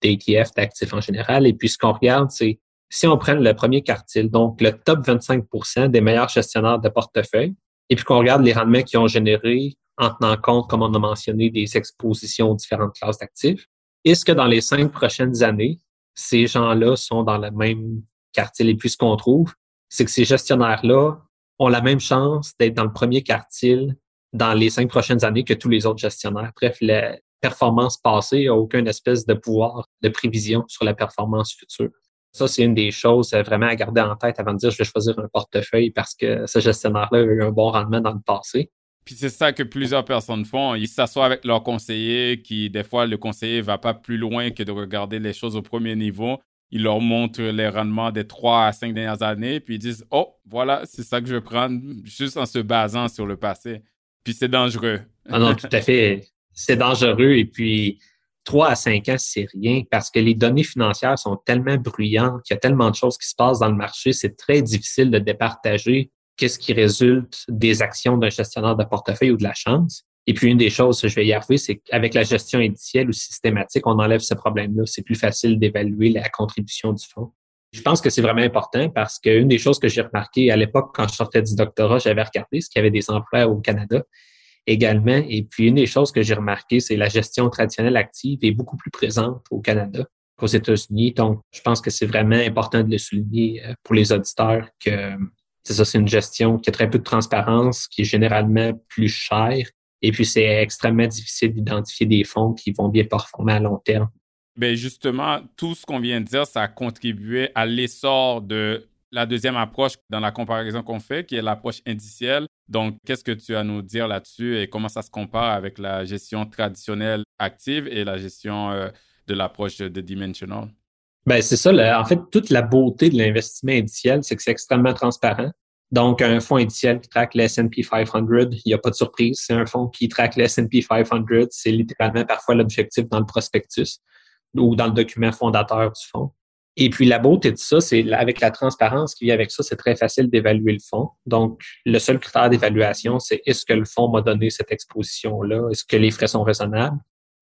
d'ETF, d'actifs en général, et puis ce qu'on regarde, c'est si on prend le premier quartile, donc le top 25% des meilleurs gestionnaires de portefeuille, et puis qu'on regarde les rendements qu'ils ont générés en tenant compte, comme on a mentionné, des expositions aux différentes classes d'actifs, est-ce que dans les cinq prochaines années, ces gens-là sont dans le même quartile? Et puis ce qu'on trouve, c'est que ces gestionnaires-là ont la même chance d'être dans le premier quartile dans les cinq prochaines années que tous les autres gestionnaires. Bref, la performance passée n'a aucun espèce de pouvoir de prévision sur la performance future. Ça, c'est une des choses vraiment à garder en tête avant de dire je vais choisir un portefeuille parce que ce gestionnaire-là a eu un bon rendement dans le passé. Puis c'est ça que plusieurs personnes font. Ils s'assoient avec leur conseiller, qui des fois le conseiller va pas plus loin que de regarder les choses au premier niveau. Ils leur montrent les rendements des trois à cinq dernières années, puis ils disent oh voilà c'est ça que je vais prendre juste en se basant sur le passé. Puis c'est dangereux. Ah non tout à fait c'est dangereux et puis trois à cinq ans c'est rien parce que les données financières sont tellement bruyantes, qu'il y a tellement de choses qui se passent dans le marché, c'est très difficile de départager qu'est-ce qui résulte des actions d'un gestionnaire de portefeuille ou de la chance. Et puis, une des choses, je vais y arriver, c'est qu'avec la gestion indicielle ou systématique, on enlève ce problème-là. C'est plus facile d'évaluer la contribution du fonds. Je pense que c'est vraiment important parce qu'une des choses que j'ai remarqué à l'époque, quand je sortais du doctorat, j'avais regardé ce qu'il y avait des emplois au Canada également. Et puis, une des choses que j'ai remarqué, c'est la gestion traditionnelle active est beaucoup plus présente au Canada qu'aux États-Unis. Donc, je pense que c'est vraiment important de le souligner euh, pour les auditeurs que c'est ça, c'est une gestion qui a très peu de transparence, qui est généralement plus chère. Et puis, c'est extrêmement difficile d'identifier des fonds qui vont bien performer à long terme. Bien, justement, tout ce qu'on vient de dire, ça a contribué à l'essor de la deuxième approche dans la comparaison qu'on fait, qui est l'approche indicielle. Donc, qu'est-ce que tu as à nous dire là-dessus et comment ça se compare avec la gestion traditionnelle active et la gestion euh, de l'approche de Dimensional? Ben c'est ça. en fait, toute la beauté de l'investissement indiciel, c'est que c'est extrêmement transparent. Donc, un fonds indiciel qui traque le S&P 500, il n'y a pas de surprise. C'est un fonds qui traque le S&P 500. C'est littéralement parfois l'objectif dans le prospectus ou dans le document fondateur du fonds. Et puis, la beauté de ça, c'est avec la transparence qui vient avec ça, c'est très facile d'évaluer le fonds. Donc, le seul critère d'évaluation, c'est est-ce que le fonds m'a donné cette exposition-là? Est-ce que les frais sont raisonnables?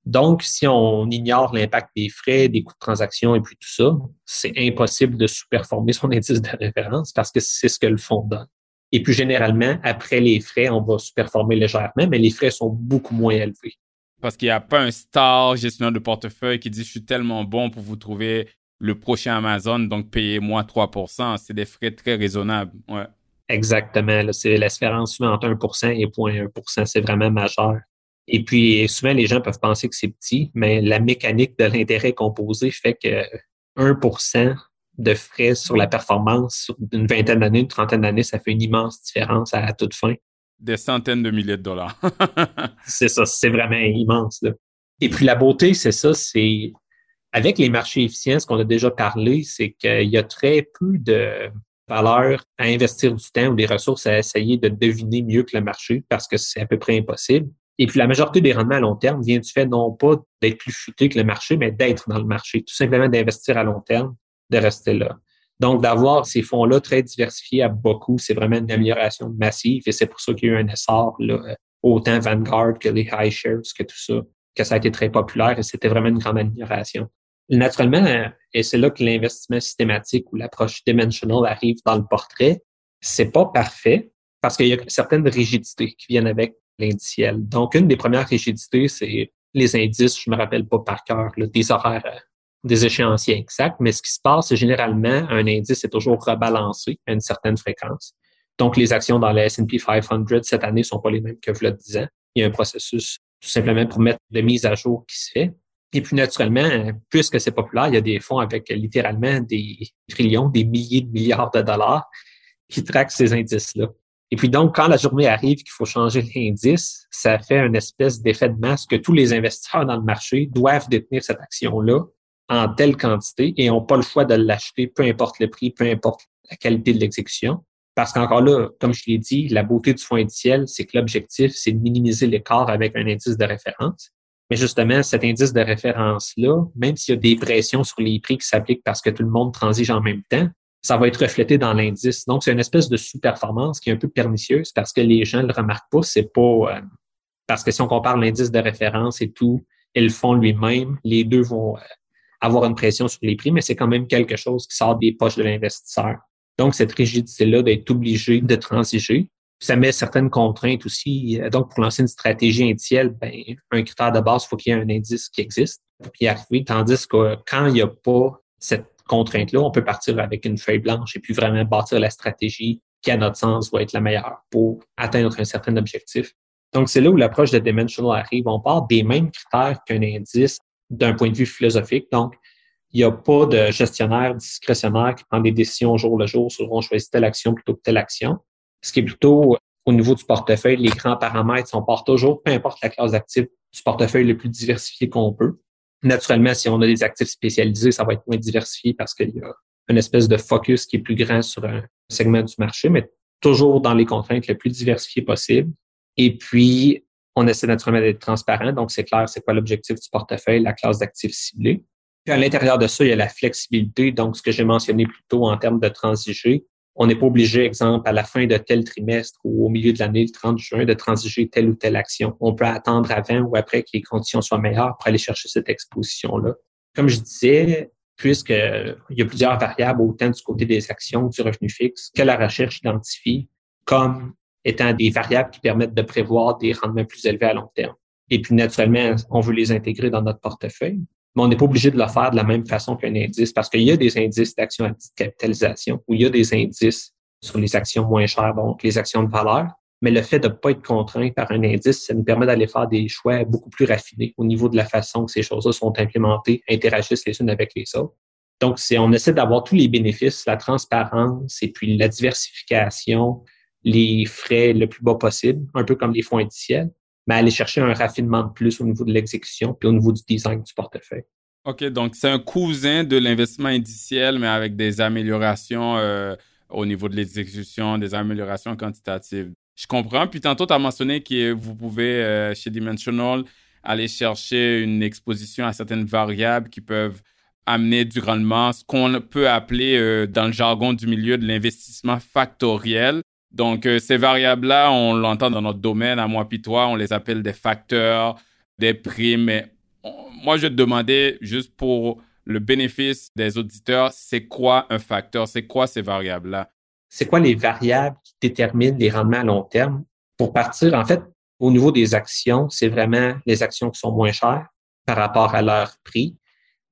Donc, si on ignore l'impact des frais, des coûts de transaction et puis tout ça, c'est impossible de sous-performer son indice de référence parce que c'est ce que le fonds donne. Et puis, généralement, après les frais, on va sous-performer légèrement, mais les frais sont beaucoup moins élevés. Parce qu'il n'y a pas un star gestionnaire de portefeuille qui dit je suis tellement bon pour vous trouver le prochain Amazon, donc payez-moi 3% C'est des frais très raisonnables. Ouais. Exactement. C'est la différence entre 1% et 0.1% C'est vraiment majeur. Et puis, souvent, les gens peuvent penser que c'est petit, mais la mécanique de l'intérêt composé fait que 1% de frais sur la performance d'une vingtaine d'années, une trentaine d'années, ça fait une immense différence à, toute fin. Des centaines de milliers de dollars. c'est ça, c'est vraiment immense. Et puis, la beauté, c'est ça, c'est avec les marchés efficients, ce qu'on a déjà parlé, c'est qu'il y a très peu de valeur à investir du temps ou des ressources à essayer de deviner mieux que le marché parce que c'est à peu près impossible. Et puis la majorité des rendements à long terme vient du fait non pas d'être plus futé que le marché, mais d'être dans le marché, tout simplement d'investir à long terme, de rester là. Donc, d'avoir ces fonds-là très diversifiés à beaucoup, c'est vraiment une amélioration massive et c'est pour ça qu'il y a eu un essor, là, autant Vanguard que les high shares, que tout ça, que ça a été très populaire et c'était vraiment une grande amélioration. Naturellement, et c'est là que l'investissement systématique ou l'approche dimensional arrive dans le portrait, c'est pas parfait parce qu'il y a certaines rigidités qui viennent avec l'indiciel. Donc, une des premières rigidités, c'est les indices, je me rappelle pas par cœur, des horaires des échéanciers exacts, mais ce qui se passe, c'est généralement, un indice est toujours rebalancé à une certaine fréquence. Donc, les actions dans le S&P 500 cette année sont pas les mêmes que le 10 ans. Il y a un processus tout simplement pour mettre de mise à jour qui se fait. Et puis, naturellement, puisque c'est populaire, il y a des fonds avec littéralement des trillions, des milliers de milliards de dollars qui traquent ces indices-là. Et puis donc, quand la journée arrive qu'il faut changer l'indice, ça fait une espèce d'effet de masse que tous les investisseurs dans le marché doivent détenir cette action-là en telle quantité et n'ont pas le choix de l'acheter, peu importe le prix, peu importe la qualité de l'exécution. Parce qu'encore là, comme je l'ai dit, la beauté du fonds indiciel, c'est que l'objectif, c'est de minimiser l'écart avec un indice de référence. Mais justement, cet indice de référence-là, même s'il y a des pressions sur les prix qui s'appliquent parce que tout le monde transige en même temps, ça va être reflété dans l'indice. Donc, c'est une espèce de sous-performance qui est un peu pernicieuse parce que les gens ne le remarquent pas. C'est pas euh, parce que si on compare l'indice de référence et tout et le fonds lui-même, les deux vont euh, avoir une pression sur les prix, mais c'est quand même quelque chose qui sort des poches de l'investisseur. Donc, cette rigidité-là d'être obligé de transiger, ça met certaines contraintes aussi. Donc, pour lancer une stratégie indicielle, ben, un critère de base, il faut qu'il y ait un indice qui existe pour y arriver. Tandis que quand il n'y a pas cette contrainte-là, on peut partir avec une feuille blanche et puis vraiment bâtir la stratégie qui, à notre sens, va être la meilleure pour atteindre un certain objectif. Donc, c'est là où l'approche de Dimensional arrive. On part des mêmes critères qu'un indice d'un point de vue philosophique. Donc, il n'y a pas de gestionnaire discrétionnaire qui prend des décisions jour le jour sur on choisit telle action plutôt que telle action. Ce qui est plutôt au niveau du portefeuille, les grands paramètres, on part toujours, peu importe la classe d'actifs, du portefeuille le plus diversifié qu'on peut. Naturellement, si on a des actifs spécialisés, ça va être moins diversifié parce qu'il y a une espèce de focus qui est plus grand sur un segment du marché, mais toujours dans les contraintes le plus diversifiées possible. Et puis, on essaie naturellement d'être transparent. Donc, c'est clair, c'est quoi l'objectif du portefeuille, la classe d'actifs ciblés. Puis à l'intérieur de ça, il y a la flexibilité. Donc, ce que j'ai mentionné plus tôt en termes de transiger, on n'est pas obligé, exemple, à la fin de tel trimestre ou au milieu de l'année, le 30 juin, de transiger telle ou telle action. On peut attendre avant ou après que les conditions soient meilleures pour aller chercher cette exposition-là. Comme je disais, puisqu'il y a plusieurs variables autant du côté des actions du revenu fixe que la recherche identifie comme étant des variables qui permettent de prévoir des rendements plus élevés à long terme. Et puis, naturellement, on veut les intégrer dans notre portefeuille mais on n'est pas obligé de le faire de la même façon qu'un indice parce qu'il y a des indices d'actions à capitalisation ou il y a des indices sur les actions moins chères, donc les actions de valeur. Mais le fait de ne pas être contraint par un indice, ça nous permet d'aller faire des choix beaucoup plus raffinés au niveau de la façon que ces choses-là sont implémentées, interagissent les unes avec les autres. Donc, on essaie d'avoir tous les bénéfices, la transparence et puis la diversification, les frais le plus bas possible, un peu comme les fonds indiciels, mais aller chercher un raffinement de plus au niveau de l'exécution puis au niveau du design du portefeuille. OK, donc c'est un cousin de l'investissement indiciel, mais avec des améliorations euh, au niveau de l'exécution, des améliorations quantitatives. Je comprends. Puis tantôt, tu as mentionné que vous pouvez, euh, chez Dimensional, aller chercher une exposition à certaines variables qui peuvent amener du rendement, ce qu'on peut appeler euh, dans le jargon du milieu de l'investissement factoriel. Donc, euh, ces variables-là, on l'entend dans notre domaine, à moi puis toi, on les appelle des facteurs, des primes. Mais moi, je te demandais juste pour le bénéfice des auditeurs, c'est quoi un facteur? C'est quoi ces variables-là? C'est quoi les variables qui déterminent les rendements à long terme? Pour partir, en fait, au niveau des actions, c'est vraiment les actions qui sont moins chères par rapport à leur prix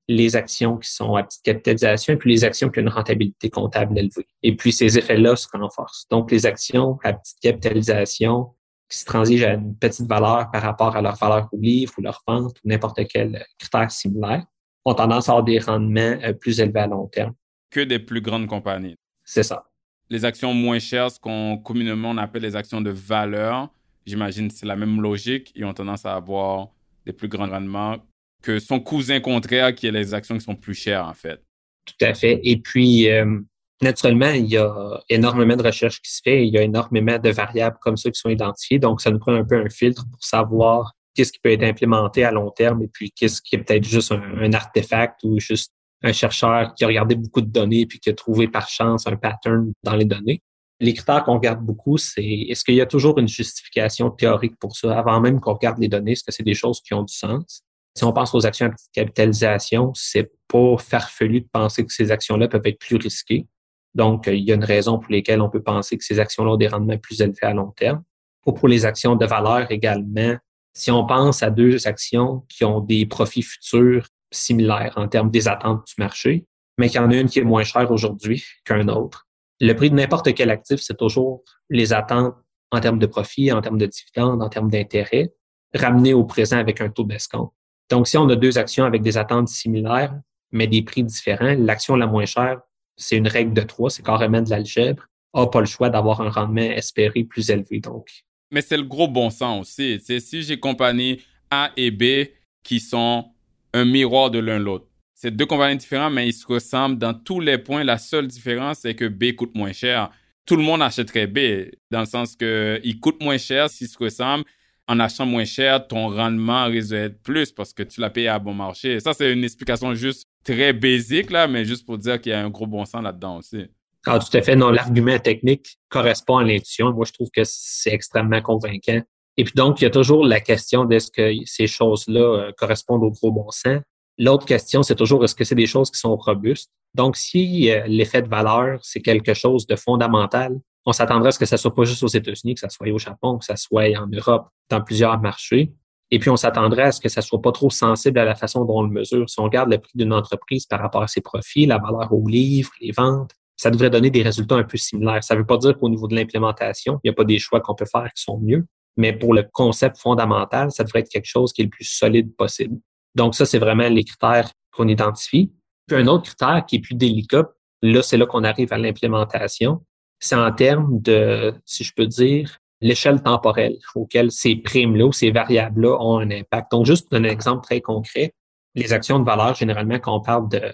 les actions qui sont à petite capitalisation et puis les actions qui ont une rentabilité comptable élevée. Et puis ces effets-là se renforcent. Donc les actions à petite capitalisation qui se transigent à une petite valeur par rapport à leur valeur au livre ou leur vente ou n'importe quel critère similaire ont tendance à avoir des rendements euh, plus élevés à long terme. Que des plus grandes compagnies. C'est ça. Les actions moins chères, ce qu'on communément on appelle les actions de valeur, j'imagine c'est la même logique, ils ont tendance à avoir des plus grands rendements que son cousin contraire qui est les actions qui sont plus chères, en fait. Tout à fait. Et puis, euh, naturellement, il y a énormément de recherches qui se fait. Il y a énormément de variables comme ça qui sont identifiées. Donc, ça nous prend un peu un filtre pour savoir qu'est-ce qui peut être implémenté à long terme et puis qu'est-ce qui est peut-être juste un, artefact ou juste un chercheur qui a regardé beaucoup de données puis qui a trouvé par chance un pattern dans les données. Les critères qu'on regarde beaucoup, c'est est-ce qu'il y a toujours une justification théorique pour ça? Avant même qu'on regarde les données? Est-ce que c'est des choses qui ont du sens? Si on pense aux actions à petite capitalisation, c'est pas farfelu de penser que ces actions-là peuvent être plus risquées. Donc, il y a une raison pour laquelle on peut penser que ces actions-là ont des rendements plus élevés à long terme. Ou pour les actions de valeur également, si on pense à deux actions qui ont des profits futurs similaires en termes des attentes du marché, mais qu'il y en a une qui est moins chère aujourd'hui qu'un autre. Le prix de n'importe quel actif, c'est toujours les attentes en termes de profit, en termes de dividendes, en termes d'intérêt, ramenées au présent avec un taux d'escompte. Donc, si on a deux actions avec des attentes similaires, mais des prix différents, l'action la moins chère, c'est une règle de trois, c'est carrément de l'algèbre, n'a pas le choix d'avoir un rendement espéré plus élevé. Donc. Mais c'est le gros bon sens aussi. C'est si j'ai compagnie A et B qui sont un miroir de l'un l'autre. C'est deux compagnies différentes, mais ils se ressemblent dans tous les points. La seule différence, c'est que B coûte moins cher. Tout le monde achèterait B, dans le sens qu'il coûte moins cher s'ils se ressemblent. En achetant moins cher, ton rendement risque d'être plus parce que tu l'as payé à bon marché. Ça, c'est une explication juste très basique, là, mais juste pour dire qu'il y a un gros bon sens là-dedans aussi. Ah, tout à fait. Non, l'argument technique correspond à l'intuition. Moi, je trouve que c'est extrêmement convaincant. Et puis donc, il y a toujours la question d'est-ce que ces choses-là euh, correspondent au gros bon sens. L'autre question, c'est toujours est-ce que c'est des choses qui sont robustes? Donc, si euh, l'effet de valeur, c'est quelque chose de fondamental, on s'attendrait à ce que ça soit pas juste aux États-Unis, que ça soit au Japon, que ça soit en Europe, dans plusieurs marchés. Et puis, on s'attendrait à ce que ça soit pas trop sensible à la façon dont on le mesure. Si on regarde le prix d'une entreprise par rapport à ses profits, la valeur au livre, les ventes, ça devrait donner des résultats un peu similaires. Ça ne veut pas dire qu'au niveau de l'implémentation, il n'y a pas des choix qu'on peut faire qui sont mieux, mais pour le concept fondamental, ça devrait être quelque chose qui est le plus solide possible. Donc ça, c'est vraiment les critères qu'on identifie. Puis un autre critère qui est plus délicat, là, c'est là qu'on arrive à l'implémentation, c'est en termes de, si je peux dire, l'échelle temporelle auquel ces primes-là ou ces variables-là ont un impact. Donc, juste pour un exemple très concret, les actions de valeur, généralement, quand on parle de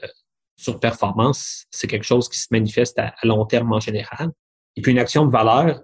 surperformance, c'est quelque chose qui se manifeste à, long terme en général. Et puis, une action de valeur,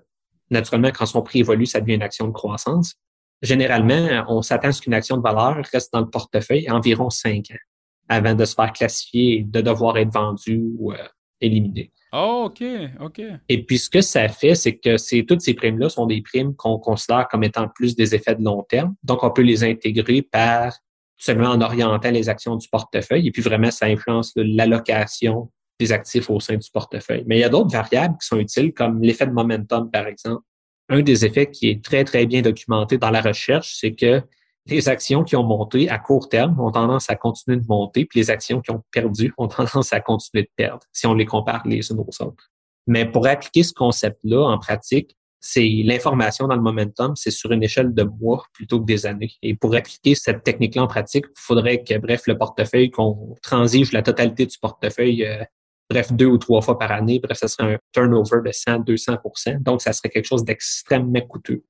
naturellement, quand son prix évolue, ça devient une action de croissance. Généralement, on s'attend à ce qu'une action de valeur reste dans le portefeuille environ cinq ans avant de se faire classifier de devoir être vendue ou euh, éliminée. Oh, OK, OK. Et puis, ce que ça fait, c'est que toutes ces primes-là sont des primes qu'on considère comme étant plus des effets de long terme. Donc, on peut les intégrer par seulement en orientant les actions du portefeuille. Et puis, vraiment, ça influence l'allocation des actifs au sein du portefeuille. Mais il y a d'autres variables qui sont utiles, comme l'effet de momentum, par exemple un des effets qui est très, très bien documenté dans la recherche, c'est que les actions qui ont monté à court terme ont tendance à continuer de monter, puis les actions qui ont perdu ont tendance à continuer de perdre si on les compare les unes aux autres. Mais pour appliquer ce concept-là en pratique, c'est l'information dans le momentum, c'est sur une échelle de mois plutôt que des années. Et pour appliquer cette technique-là en pratique, il faudrait que, bref, le portefeuille, qu'on transige la totalité du portefeuille euh, bref, deux ou trois fois par année. Bref, ça serait un turnover de 100, 200% Donc, ça serait quelque chose d'extrêmement coûteux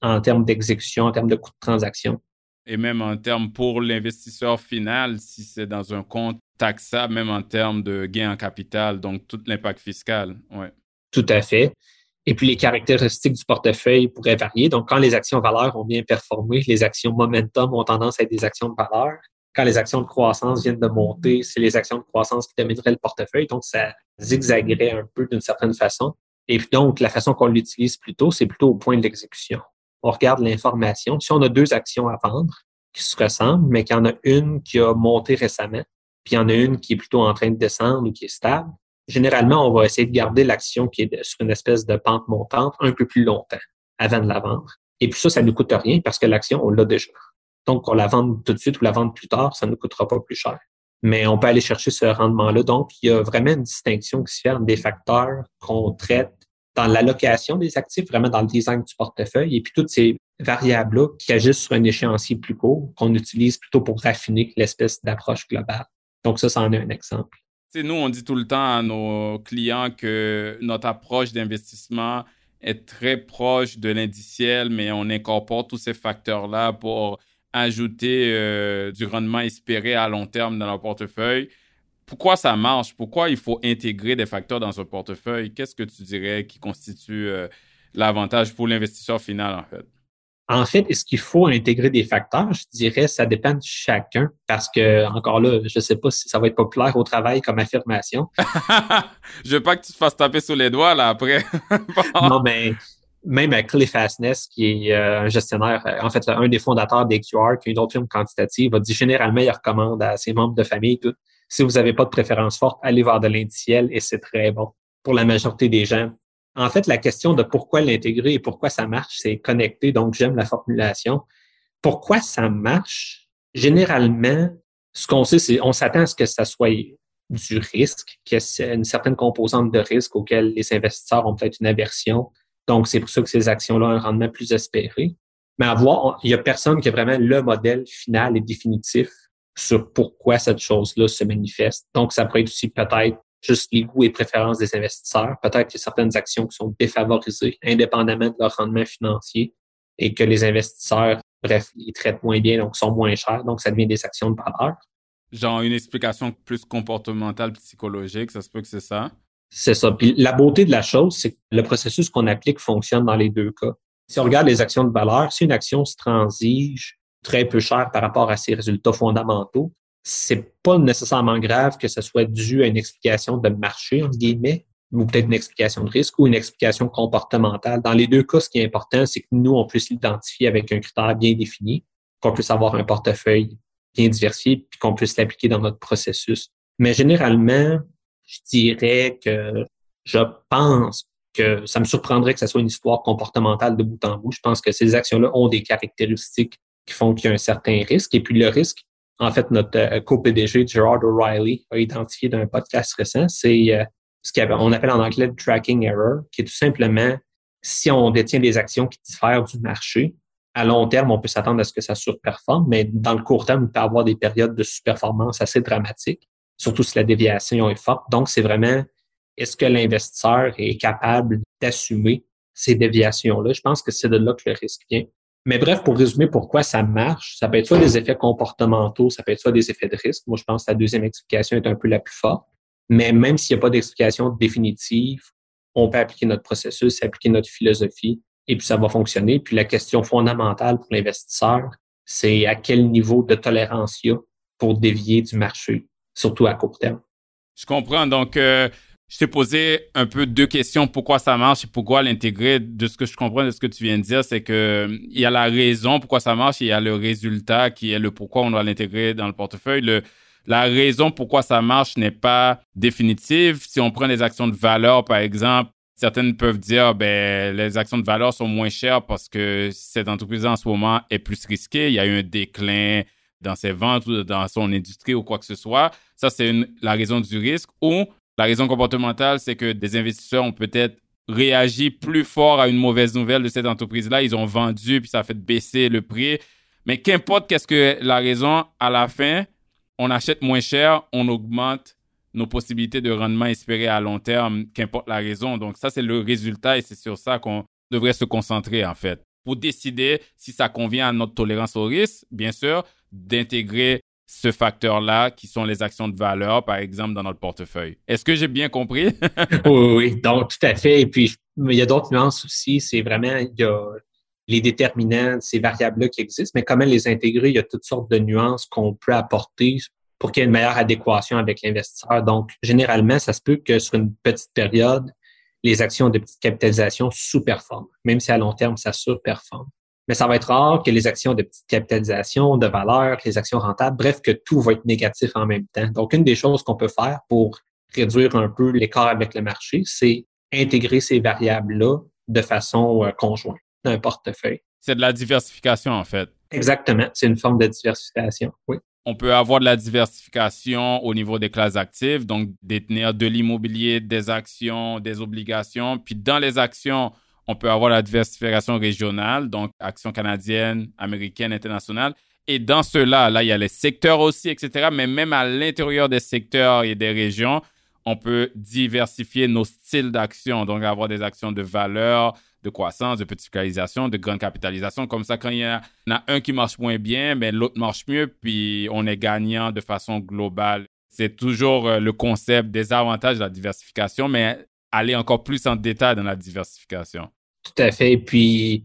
en termes d'exécution, en termes de coût de transaction. Et même en termes pour l'investisseur final, si c'est dans un compte taxable, même en termes de gain en capital, donc tout l'impact fiscal. Ouais. Tout à fait. Et puis, les caractéristiques du portefeuille pourraient varier. Donc, quand les actions valeurs ont bien performé, les actions momentum ont tendance à être des actions de valeur quand les actions de croissance viennent de monter, c'est les actions de croissance qui domineraient le portefeuille. Donc, ça zigzaguerait un peu d'une certaine façon. Et puis donc, la façon qu'on l'utilise plutôt, c'est plutôt au point de l'exécution. On regarde l'information. Si on a deux actions à vendre qui se ressemblent, mais qu'il y en a une qui a monté récemment, puis il y en a une qui est plutôt en train de descendre ou qui est stable, généralement, on va essayer de garder l'action qui est sur une espèce de pente montante un peu plus longtemps avant de la vendre. Et puis ça, ça ne nous coûte rien parce que l'action, on l'a déjà. Donc, qu'on la vende tout de suite ou la vende plus tard, ça ne nous coûtera pas plus cher. Mais on peut aller chercher ce rendement-là. Donc, il y a vraiment une distinction qui se fait entre des facteurs qu'on traite dans l'allocation des actifs, vraiment dans le design du portefeuille, et puis toutes ces variables-là qui agissent sur un échéancier plus court, qu'on utilise plutôt pour raffiner l'espèce d'approche globale. Donc, ça, ça en est un exemple. nous, on dit tout le temps à nos clients que notre approche d'investissement est très proche de l'indiciel, mais on incorpore tous ces facteurs-là pour ajouter euh, du rendement espéré à long terme dans leur portefeuille. Pourquoi ça marche? Pourquoi il faut intégrer des facteurs dans ce portefeuille? Qu'est-ce que tu dirais qui constitue euh, l'avantage pour l'investisseur final, en fait? En fait, est-ce qu'il faut intégrer des facteurs? Je dirais, ça dépend de chacun parce que, encore là, je ne sais pas si ça va être populaire au travail comme affirmation. je veux pas que tu te fasses taper sur les doigts, là, après. non, mais même Cliff Asness, qui est euh, un gestionnaire, euh, en fait, un des fondateurs d'EQR, qui est une autre firme quantitative, a dit généralement, il recommande à ses membres de famille, tout, si vous n'avez pas de préférence forte, allez voir de l'indiciel et c'est très bon pour la majorité des gens. En fait, la question de pourquoi l'intégrer et pourquoi ça marche, c'est connecté, donc j'aime la formulation. Pourquoi ça marche? Généralement, Ce qu'on sait, c'est on s'attend à ce que ça soit du risque, qu'il y ait une certaine composante de risque auquel les investisseurs ont peut-être une aversion. Donc, c'est pour ça que ces actions-là ont un rendement plus espéré. Mais à voir, il y a personne qui a vraiment le modèle final et définitif sur pourquoi cette chose-là se manifeste. Donc, ça pourrait être aussi peut-être juste les goûts et préférences des investisseurs. Peut-être qu'il y a certaines actions qui sont défavorisées, indépendamment de leur rendement financier, et que les investisseurs, bref, les traitent moins bien, donc sont moins chers, donc ça devient des actions de valeur. Genre une explication plus comportementale, psychologique, ça se peut que c'est ça? C'est ça. Puis la beauté de la chose, c'est que le processus qu'on applique fonctionne dans les deux cas. Si on regarde les actions de valeur, si une action se transige très peu cher par rapport à ses résultats fondamentaux, c'est pas nécessairement grave que ce soit dû à une explication de marché, entre guillemets, ou peut-être une explication de risque ou une explication comportementale. Dans les deux cas, ce qui est important, c'est que nous, on puisse l'identifier avec un critère bien défini, qu'on puisse avoir un portefeuille bien diversifié, puis qu'on puisse l'appliquer dans notre processus. Mais généralement, je dirais que je pense que ça me surprendrait que ce soit une histoire comportementale de bout en bout. Je pense que ces actions-là ont des caractéristiques qui font qu'il y a un certain risque. Et puis le risque, en fait, notre euh, co-PDG Gerard O'Reilly a identifié dans un podcast récent, c'est euh, ce qu'on appelle en anglais tracking error, qui est tout simplement si on détient des actions qui diffèrent du marché, à long terme, on peut s'attendre à ce que ça surperforme, mais dans le court terme, on peut avoir des périodes de surperformance assez dramatiques, surtout si la déviation est forte. Donc, c'est vraiment est-ce que l'investisseur est capable d'assumer ces déviations-là? Je pense que c'est de là que le risque vient. Mais bref, pour résumer pourquoi ça marche, ça peut être soit des effets comportementaux, ça peut être soit des effets de risque. Moi, je pense que la deuxième explication est un peu la plus forte. Mais même s'il n'y a pas d'explication définitive, on peut appliquer notre processus, appliquer notre philosophie, et puis ça va fonctionner. Puis la question fondamentale pour l'investisseur, c'est à quel niveau de tolérance il y a pour dévier du marché, surtout à court terme. Je comprends. Donc, euh, je t'ai posé un peu deux questions. Pourquoi ça marche et pourquoi l'intégrer? De ce que je comprends de ce que tu viens de dire, c'est que il y a la raison pourquoi ça marche et il y a le résultat qui est le pourquoi on doit l'intégrer dans le portefeuille. Le, la raison pourquoi ça marche n'est pas définitive. Si on prend les actions de valeur, par exemple, certaines peuvent dire, ben, les actions de valeur sont moins chères parce que cette entreprise en ce moment est plus risquée. Il y a eu un déclin dans ses ventes ou dans son industrie ou quoi que ce soit. Ça, c'est la raison du risque. Ou la raison comportementale, c'est que des investisseurs ont peut-être réagi plus fort à une mauvaise nouvelle de cette entreprise-là. Ils ont vendu, puis ça a fait baisser le prix. Mais qu'importe qu'est-ce que la raison, à la fin, on achète moins cher, on augmente nos possibilités de rendement espérées à long terme, qu'importe la raison. Donc ça, c'est le résultat et c'est sur ça qu'on devrait se concentrer, en fait. Pour décider si ça convient à notre tolérance au risque, bien sûr, d'intégrer ce facteur-là qui sont les actions de valeur, par exemple, dans notre portefeuille. Est-ce que j'ai bien compris? oui, oui, donc tout à fait. Et puis, il y a d'autres nuances aussi. C'est vraiment, il y a les déterminants, ces variables-là qui existent, mais comment les intégrer, il y a toutes sortes de nuances qu'on peut apporter pour qu'il y ait une meilleure adéquation avec l'investisseur. Donc, généralement, ça se peut que sur une petite période, les actions de petite capitalisation sous-performent, même si à long terme, ça surperforme mais ça va être rare que les actions de petite capitalisation, de valeur, les actions rentables, bref, que tout va être négatif en même temps. Donc, une des choses qu'on peut faire pour réduire un peu l'écart avec le marché, c'est intégrer ces variables-là de façon euh, conjointe dans un portefeuille. C'est de la diversification, en fait. Exactement. C'est une forme de diversification, oui. On peut avoir de la diversification au niveau des classes actives, donc détenir de l'immobilier, des actions, des obligations. Puis dans les actions, on peut avoir la diversification régionale, donc actions canadiennes, américaines, internationales. Et dans cela, là, il y a les secteurs aussi, etc. Mais même à l'intérieur des secteurs et des régions, on peut diversifier nos styles d'action. Donc, avoir des actions de valeur, de croissance, de petite capitalisation, de grande capitalisation. Comme ça, quand il y, en a un qui marche moins bien, mais l'autre marche mieux, puis on est gagnant de façon globale. C'est toujours euh, le concept des avantages de la diversification, mais aller encore plus en détail dans la diversification. Tout à fait. Puis,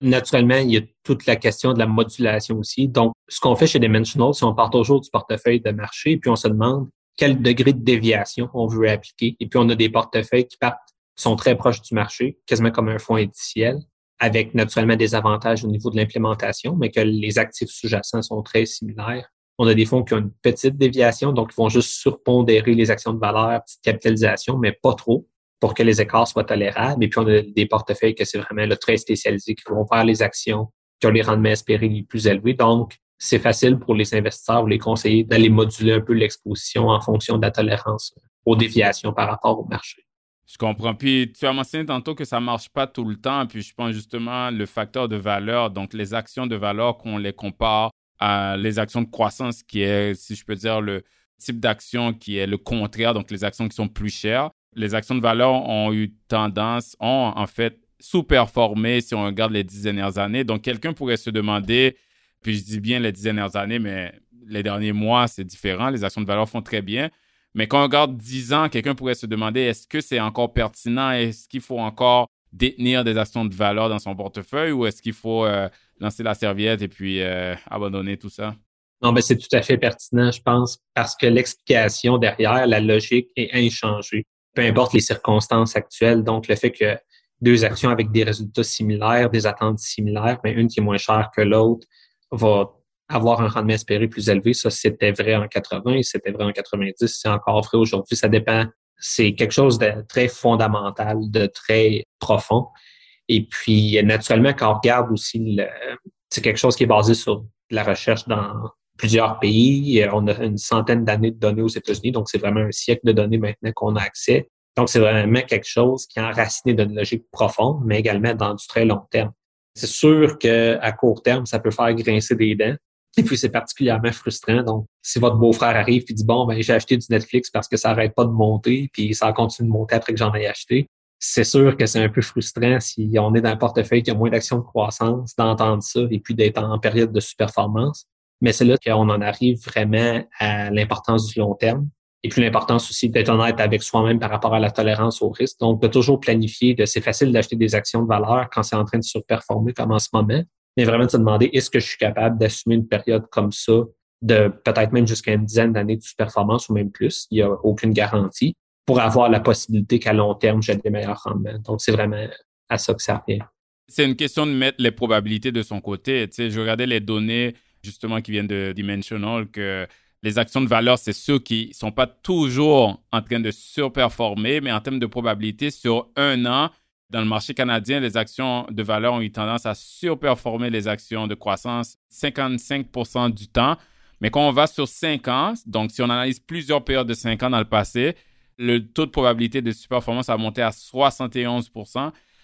naturellement, il y a toute la question de la modulation aussi. Donc, ce qu'on fait chez Dimensional, c'est on part toujours du portefeuille de marché, puis on se demande quel degré de déviation on veut appliquer. Et puis, on a des portefeuilles qui partent, sont très proches du marché, quasiment comme un fonds indiciel, avec naturellement des avantages au niveau de l'implémentation, mais que les actifs sous-jacents sont très similaires. On a des fonds qui ont une petite déviation, donc ils vont juste surpondérer les actions de valeur, petite capitalisation, mais pas trop pour que les écarts soient tolérables. Et puis, on a des portefeuilles que c'est vraiment le très spécialisé qui vont faire les actions qui ont les rendements espérés les plus élevés. Donc, c'est facile pour les investisseurs ou les conseillers d'aller moduler un peu l'exposition en fonction de la tolérance aux déviations par rapport au marché. Je comprends. Puis tu as mentionné tantôt que ça ne marche pas tout le temps. Puis je pense justement le facteur de valeur, donc les actions de valeur qu'on les compare à les actions de croissance, qui est, si je peux dire, le type d'action qui est le contraire, donc les actions qui sont plus chères. Les actions de valeur ont eu tendance, ont en fait sous-performé si on regarde les dix dernières années. Donc quelqu'un pourrait se demander, puis je dis bien les dix dernières années, mais les derniers mois, c'est différent. Les actions de valeur font très bien. Mais quand on regarde 10 ans, quelqu'un pourrait se demander est-ce que c'est encore pertinent? Est-ce qu'il faut encore détenir des actions de valeur dans son portefeuille ou est-ce qu'il faut euh, lancer la serviette et puis euh, abandonner tout ça? Non, mais c'est tout à fait pertinent, je pense, parce que l'explication derrière, la logique est inchangée. Peu importe les circonstances actuelles. Donc, le fait que deux actions avec des résultats similaires, des attentes similaires, mais une qui est moins chère que l'autre va avoir un rendement espéré plus élevé. Ça, c'était vrai en 80, c'était vrai en 90, c'est encore vrai aujourd'hui. Ça dépend. C'est quelque chose de très fondamental, de très profond. Et puis, naturellement, quand on regarde aussi, c'est quelque chose qui est basé sur la recherche dans plusieurs pays. On a une centaine d'années de données aux États-Unis, donc c'est vraiment un siècle de données maintenant qu'on a accès. Donc, c'est vraiment quelque chose qui est enraciné d'une logique profonde, mais également dans du très long terme. C'est sûr qu'à court terme, ça peut faire grincer des dents. Et puis, c'est particulièrement frustrant. Donc, si votre beau-frère arrive et dit, bon, ben, j'ai acheté du Netflix parce que ça arrête pas de monter, puis ça continue de monter après que j'en ai acheté, c'est sûr que c'est un peu frustrant si on est dans un portefeuille qui a moins d'actions de croissance, d'entendre ça et puis d'être en période de sous-performance. Mais c'est là qu'on en arrive vraiment à l'importance du long terme. Et puis l'importance aussi d'être honnête avec soi-même par rapport à la tolérance au risque. Donc, de toujours planifier, de c'est facile d'acheter des actions de valeur quand c'est en train de surperformer comme en ce moment mais vraiment de se demander est-ce que je suis capable d'assumer une période comme ça de peut-être même jusqu'à une dizaine d'années de performance ou même plus? Il n'y a aucune garantie pour avoir la possibilité qu'à long terme, j'ai des meilleurs rendements. Donc, c'est vraiment à ça que ça revient. C'est une question de mettre les probabilités de son côté. Tu sais, je regardais les données justement qui viennent de Dimensional que les actions de valeur, c'est ceux qui sont pas toujours en train de surperformer, mais en termes de probabilité, sur un an, dans le marché canadien, les actions de valeur ont eu tendance à surperformer les actions de croissance 55 du temps. Mais quand on va sur 5 ans, donc si on analyse plusieurs périodes de 5 ans dans le passé, le taux de probabilité de surperformance a monté à 71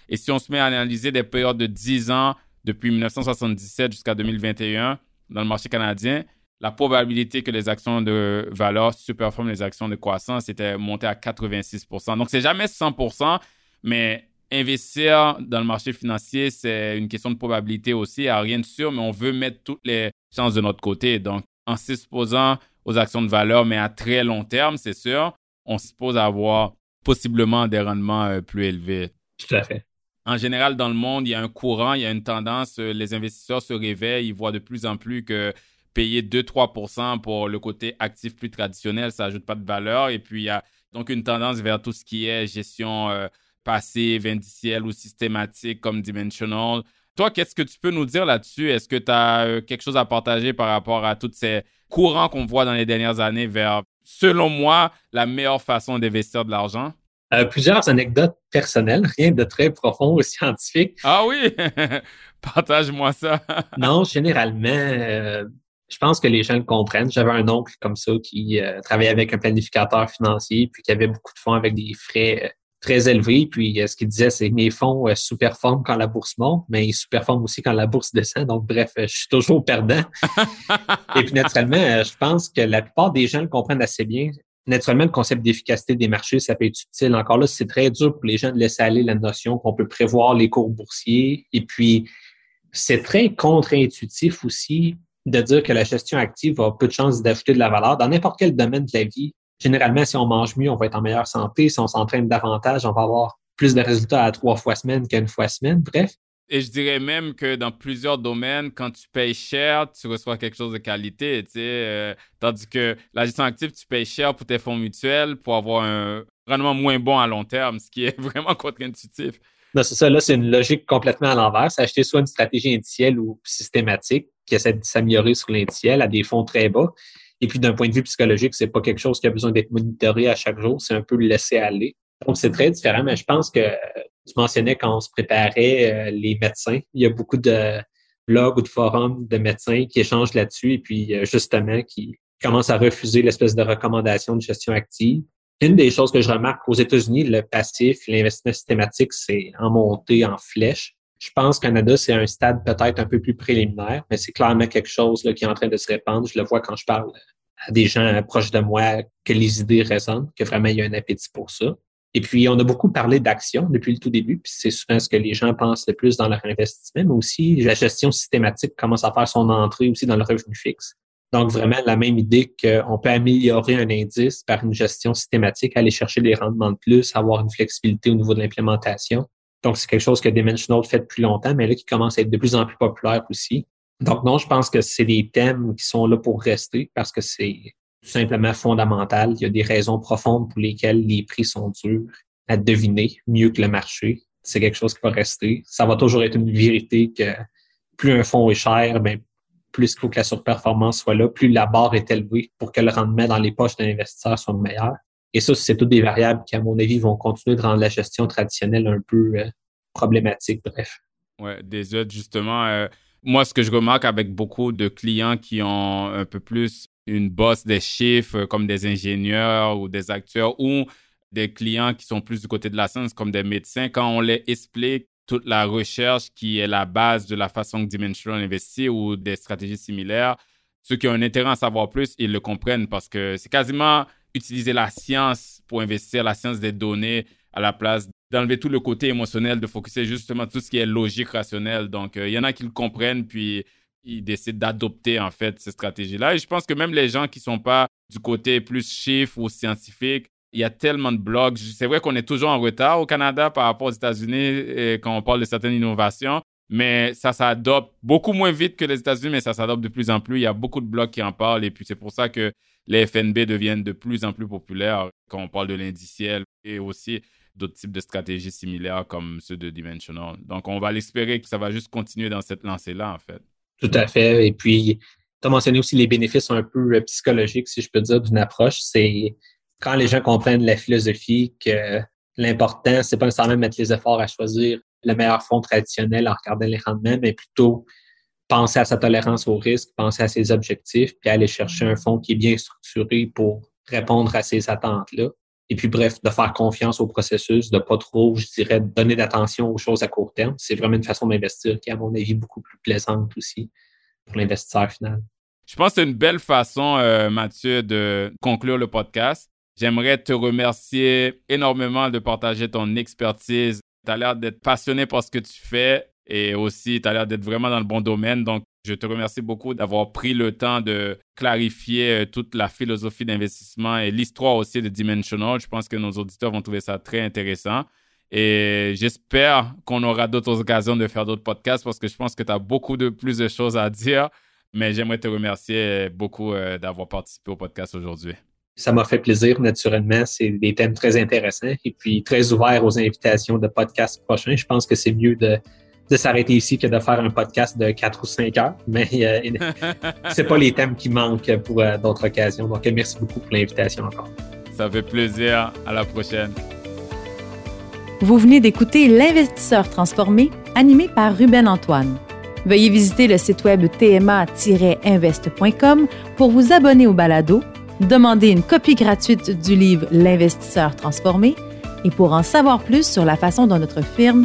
Et si on se met à analyser des périodes de 10 ans depuis 1977 jusqu'à 2021 dans le marché canadien, la probabilité que les actions de valeur surperforment les actions de croissance était montée à 86% Donc, c'est jamais 100% mais investir dans le marché financier, c'est une question de probabilité aussi, à rien de sûr, mais on veut mettre toutes les chances de notre côté. Donc, en s'exposant aux actions de valeur, mais à très long terme, c'est sûr, on suppose avoir possiblement des rendements euh, plus élevés. Tout à fait. En général, dans le monde, il y a un courant, il y a une tendance, euh, les investisseurs se réveillent, ils voient de plus en plus que payer 2-3% pour le côté actif plus traditionnel, ça n'ajoute pas de valeur. Et puis, il y a donc une tendance vers tout ce qui est gestion euh, passive, indicielle ou systématique comme dimensional. Toi, qu'est-ce que tu peux nous dire là-dessus? Est-ce que tu as euh, quelque chose à partager par rapport à tous ces courants qu'on voit dans les dernières années vers, selon moi, la meilleure façon d'investir de l'argent? Euh, plusieurs anecdotes personnelles, rien de très profond ou scientifique. Ah oui? Partage-moi ça. non, généralement, euh, je pense que les gens le comprennent. J'avais un oncle comme ça qui travaillait avec un planificateur financier puis qui avait beaucoup de fonds avec des frais très élevé. Puis euh, ce qu'il disait, c'est mes fonds euh, sous-performent quand la bourse monte, mais ils sous-performent aussi quand la bourse descend. Donc, bref, euh, je suis toujours perdant. Et puis, naturellement, je pense que la plupart des gens le comprennent assez bien. Naturellement, le concept d'efficacité des marchés, ça peut être utile. Encore là, c'est très dur pour les gens de laisser aller la notion qu'on peut prévoir les cours boursiers. Et puis, c'est très contre-intuitif aussi de dire que la gestion active a peu de chances d'ajouter de la valeur dans n'importe quel domaine de la vie généralement, si on mange mieux, on va être en meilleure santé. Si on s'entraîne davantage, on va avoir plus de résultats à trois fois semaine qu'à une fois semaine. Bref. Et je dirais même que dans plusieurs domaines, quand tu payes cher, tu reçois quelque chose de qualité. Euh, tandis que la gestion active, tu payes cher pour tes fonds mutuels pour avoir un rendement moins bon à long terme, ce qui est vraiment contre-intuitif. Non, c'est ça. Là, c'est une logique complètement à l'envers. C'est acheter soit une stratégie indicielle ou systématique qui essaie de s'améliorer sur l'indiciel à des fonds très bas. Et puis d'un point de vue psychologique, c'est pas quelque chose qui a besoin d'être monitoré à chaque jour, c'est un peu le laisser aller. Donc c'est très différent, mais je pense que tu mentionnais quand on se préparait euh, les médecins, il y a beaucoup de blogs ou de forums de médecins qui échangent là-dessus et puis euh, justement qui commencent à refuser l'espèce de recommandation de gestion active. Une des choses que je remarque aux États-Unis, le passif, l'investissement systématique, c'est en montée, en flèche. Je pense qu'au Canada, c'est un stade peut-être un peu plus préliminaire, mais c'est clairement quelque chose qui est en train de se répandre. Je le vois quand je parle à des gens proches de moi que les idées résonnent, que vraiment il y a un appétit pour ça. Et puis, on a beaucoup parlé d'action depuis le tout début, puis c'est souvent ce que les gens pensent le plus dans leur investissement, mais aussi la gestion systématique commence à faire son entrée aussi dans le revenu fixe. Donc, vraiment, la même idée qu'on peut améliorer un indice par une gestion systématique, aller chercher des rendements de plus, avoir une flexibilité au niveau de l'implémentation. Donc, c'est quelque chose que Dimensional fait depuis longtemps, mais là, qui commence à être de plus en plus populaire aussi. Donc, non, je pense que c'est des thèmes qui sont là pour rester parce que c'est tout simplement fondamental. Il y a des raisons profondes pour lesquelles les prix sont durs à deviner mieux que le marché. C'est quelque chose qui va rester. Ça va toujours être une vérité que plus un fonds est cher, ben, plus il faut que la surperformance soit là, plus la barre est élevée pour que le rendement dans les poches d'un investisseur soit meilleur. Et ça, c'est toutes des variables qui, à mon avis, vont continuer de rendre la gestion traditionnelle un peu euh, problématique. Bref. Ouais, des autres, justement. Euh, moi, ce que je remarque avec beaucoup de clients qui ont un peu plus une bosse des chiffres comme des ingénieurs ou des acteurs ou des clients qui sont plus du côté de la science comme des médecins, quand on les explique toute la recherche qui est la base de la façon que Dimensional investit ou des stratégies similaires, ceux qui ont un intérêt à savoir plus, ils le comprennent parce que c'est quasiment utiliser la science pour investir, la science des données à la place d'enlever tout le côté émotionnel, de focuser justement tout ce qui est logique, rationnel. Donc, euh, il y en a qui le comprennent, puis ils décident d'adopter en fait ces stratégies-là. Et je pense que même les gens qui sont pas du côté plus chiffre ou scientifique, il y a tellement de blogs. C'est vrai qu'on est toujours en retard au Canada par rapport aux États-Unis quand on parle de certaines innovations, mais ça s'adopte beaucoup moins vite que les États-Unis, mais ça s'adopte de plus en plus. Il y a beaucoup de blogs qui en parlent et puis c'est pour ça que les FNB deviennent de plus en plus populaires quand on parle de l'indiciel et aussi d'autres types de stratégies similaires comme ceux de Dimensional. Donc, on va l'espérer que ça va juste continuer dans cette lancée-là, en fait. Tout à fait. Et puis, tu as mentionné aussi les bénéfices un peu euh, psychologiques, si je peux dire, d'une approche. C'est quand les gens comprennent la philosophie que l'important, c'est pas nécessairement mettre les efforts à choisir le meilleur fonds traditionnel en regardant les rendements, mais plutôt penser à sa tolérance au risque, penser à ses objectifs, puis aller chercher un fonds qui est bien structuré pour répondre à ces attentes-là. Et puis, bref, de faire confiance au processus, de pas trop, je dirais, donner d'attention aux choses à court terme. C'est vraiment une façon d'investir qui, à mon avis, beaucoup plus plaisante aussi pour l'investisseur final. Je pense que c'est une belle façon, euh, Mathieu, de conclure le podcast. J'aimerais te remercier énormément de partager ton expertise. Tu as l'air d'être passionné par ce que tu fais et aussi tu as l'air d'être vraiment dans le bon domaine. Donc, je te remercie beaucoup d'avoir pris le temps de clarifier euh, toute la philosophie d'investissement et l'histoire aussi de Dimensional. Je pense que nos auditeurs vont trouver ça très intéressant. Et j'espère qu'on aura d'autres occasions de faire d'autres podcasts parce que je pense que tu as beaucoup de plus de choses à dire. Mais j'aimerais te remercier beaucoup euh, d'avoir participé au podcast aujourd'hui. Ça m'a fait plaisir, naturellement. C'est des thèmes très intéressants et puis très ouverts aux invitations de podcasts prochains. Je pense que c'est mieux de de s'arrêter ici que de faire un podcast de 4 ou 5 heures. Mais euh, c'est pas les thèmes qui manquent pour euh, d'autres occasions. Donc, merci beaucoup pour l'invitation encore. Ça fait plaisir. À la prochaine. Vous venez d'écouter L'investisseur transformé, animé par Ruben Antoine. Veuillez visiter le site web tma-invest.com pour vous abonner au balado, demander une copie gratuite du livre L'investisseur transformé et pour en savoir plus sur la façon dont notre firme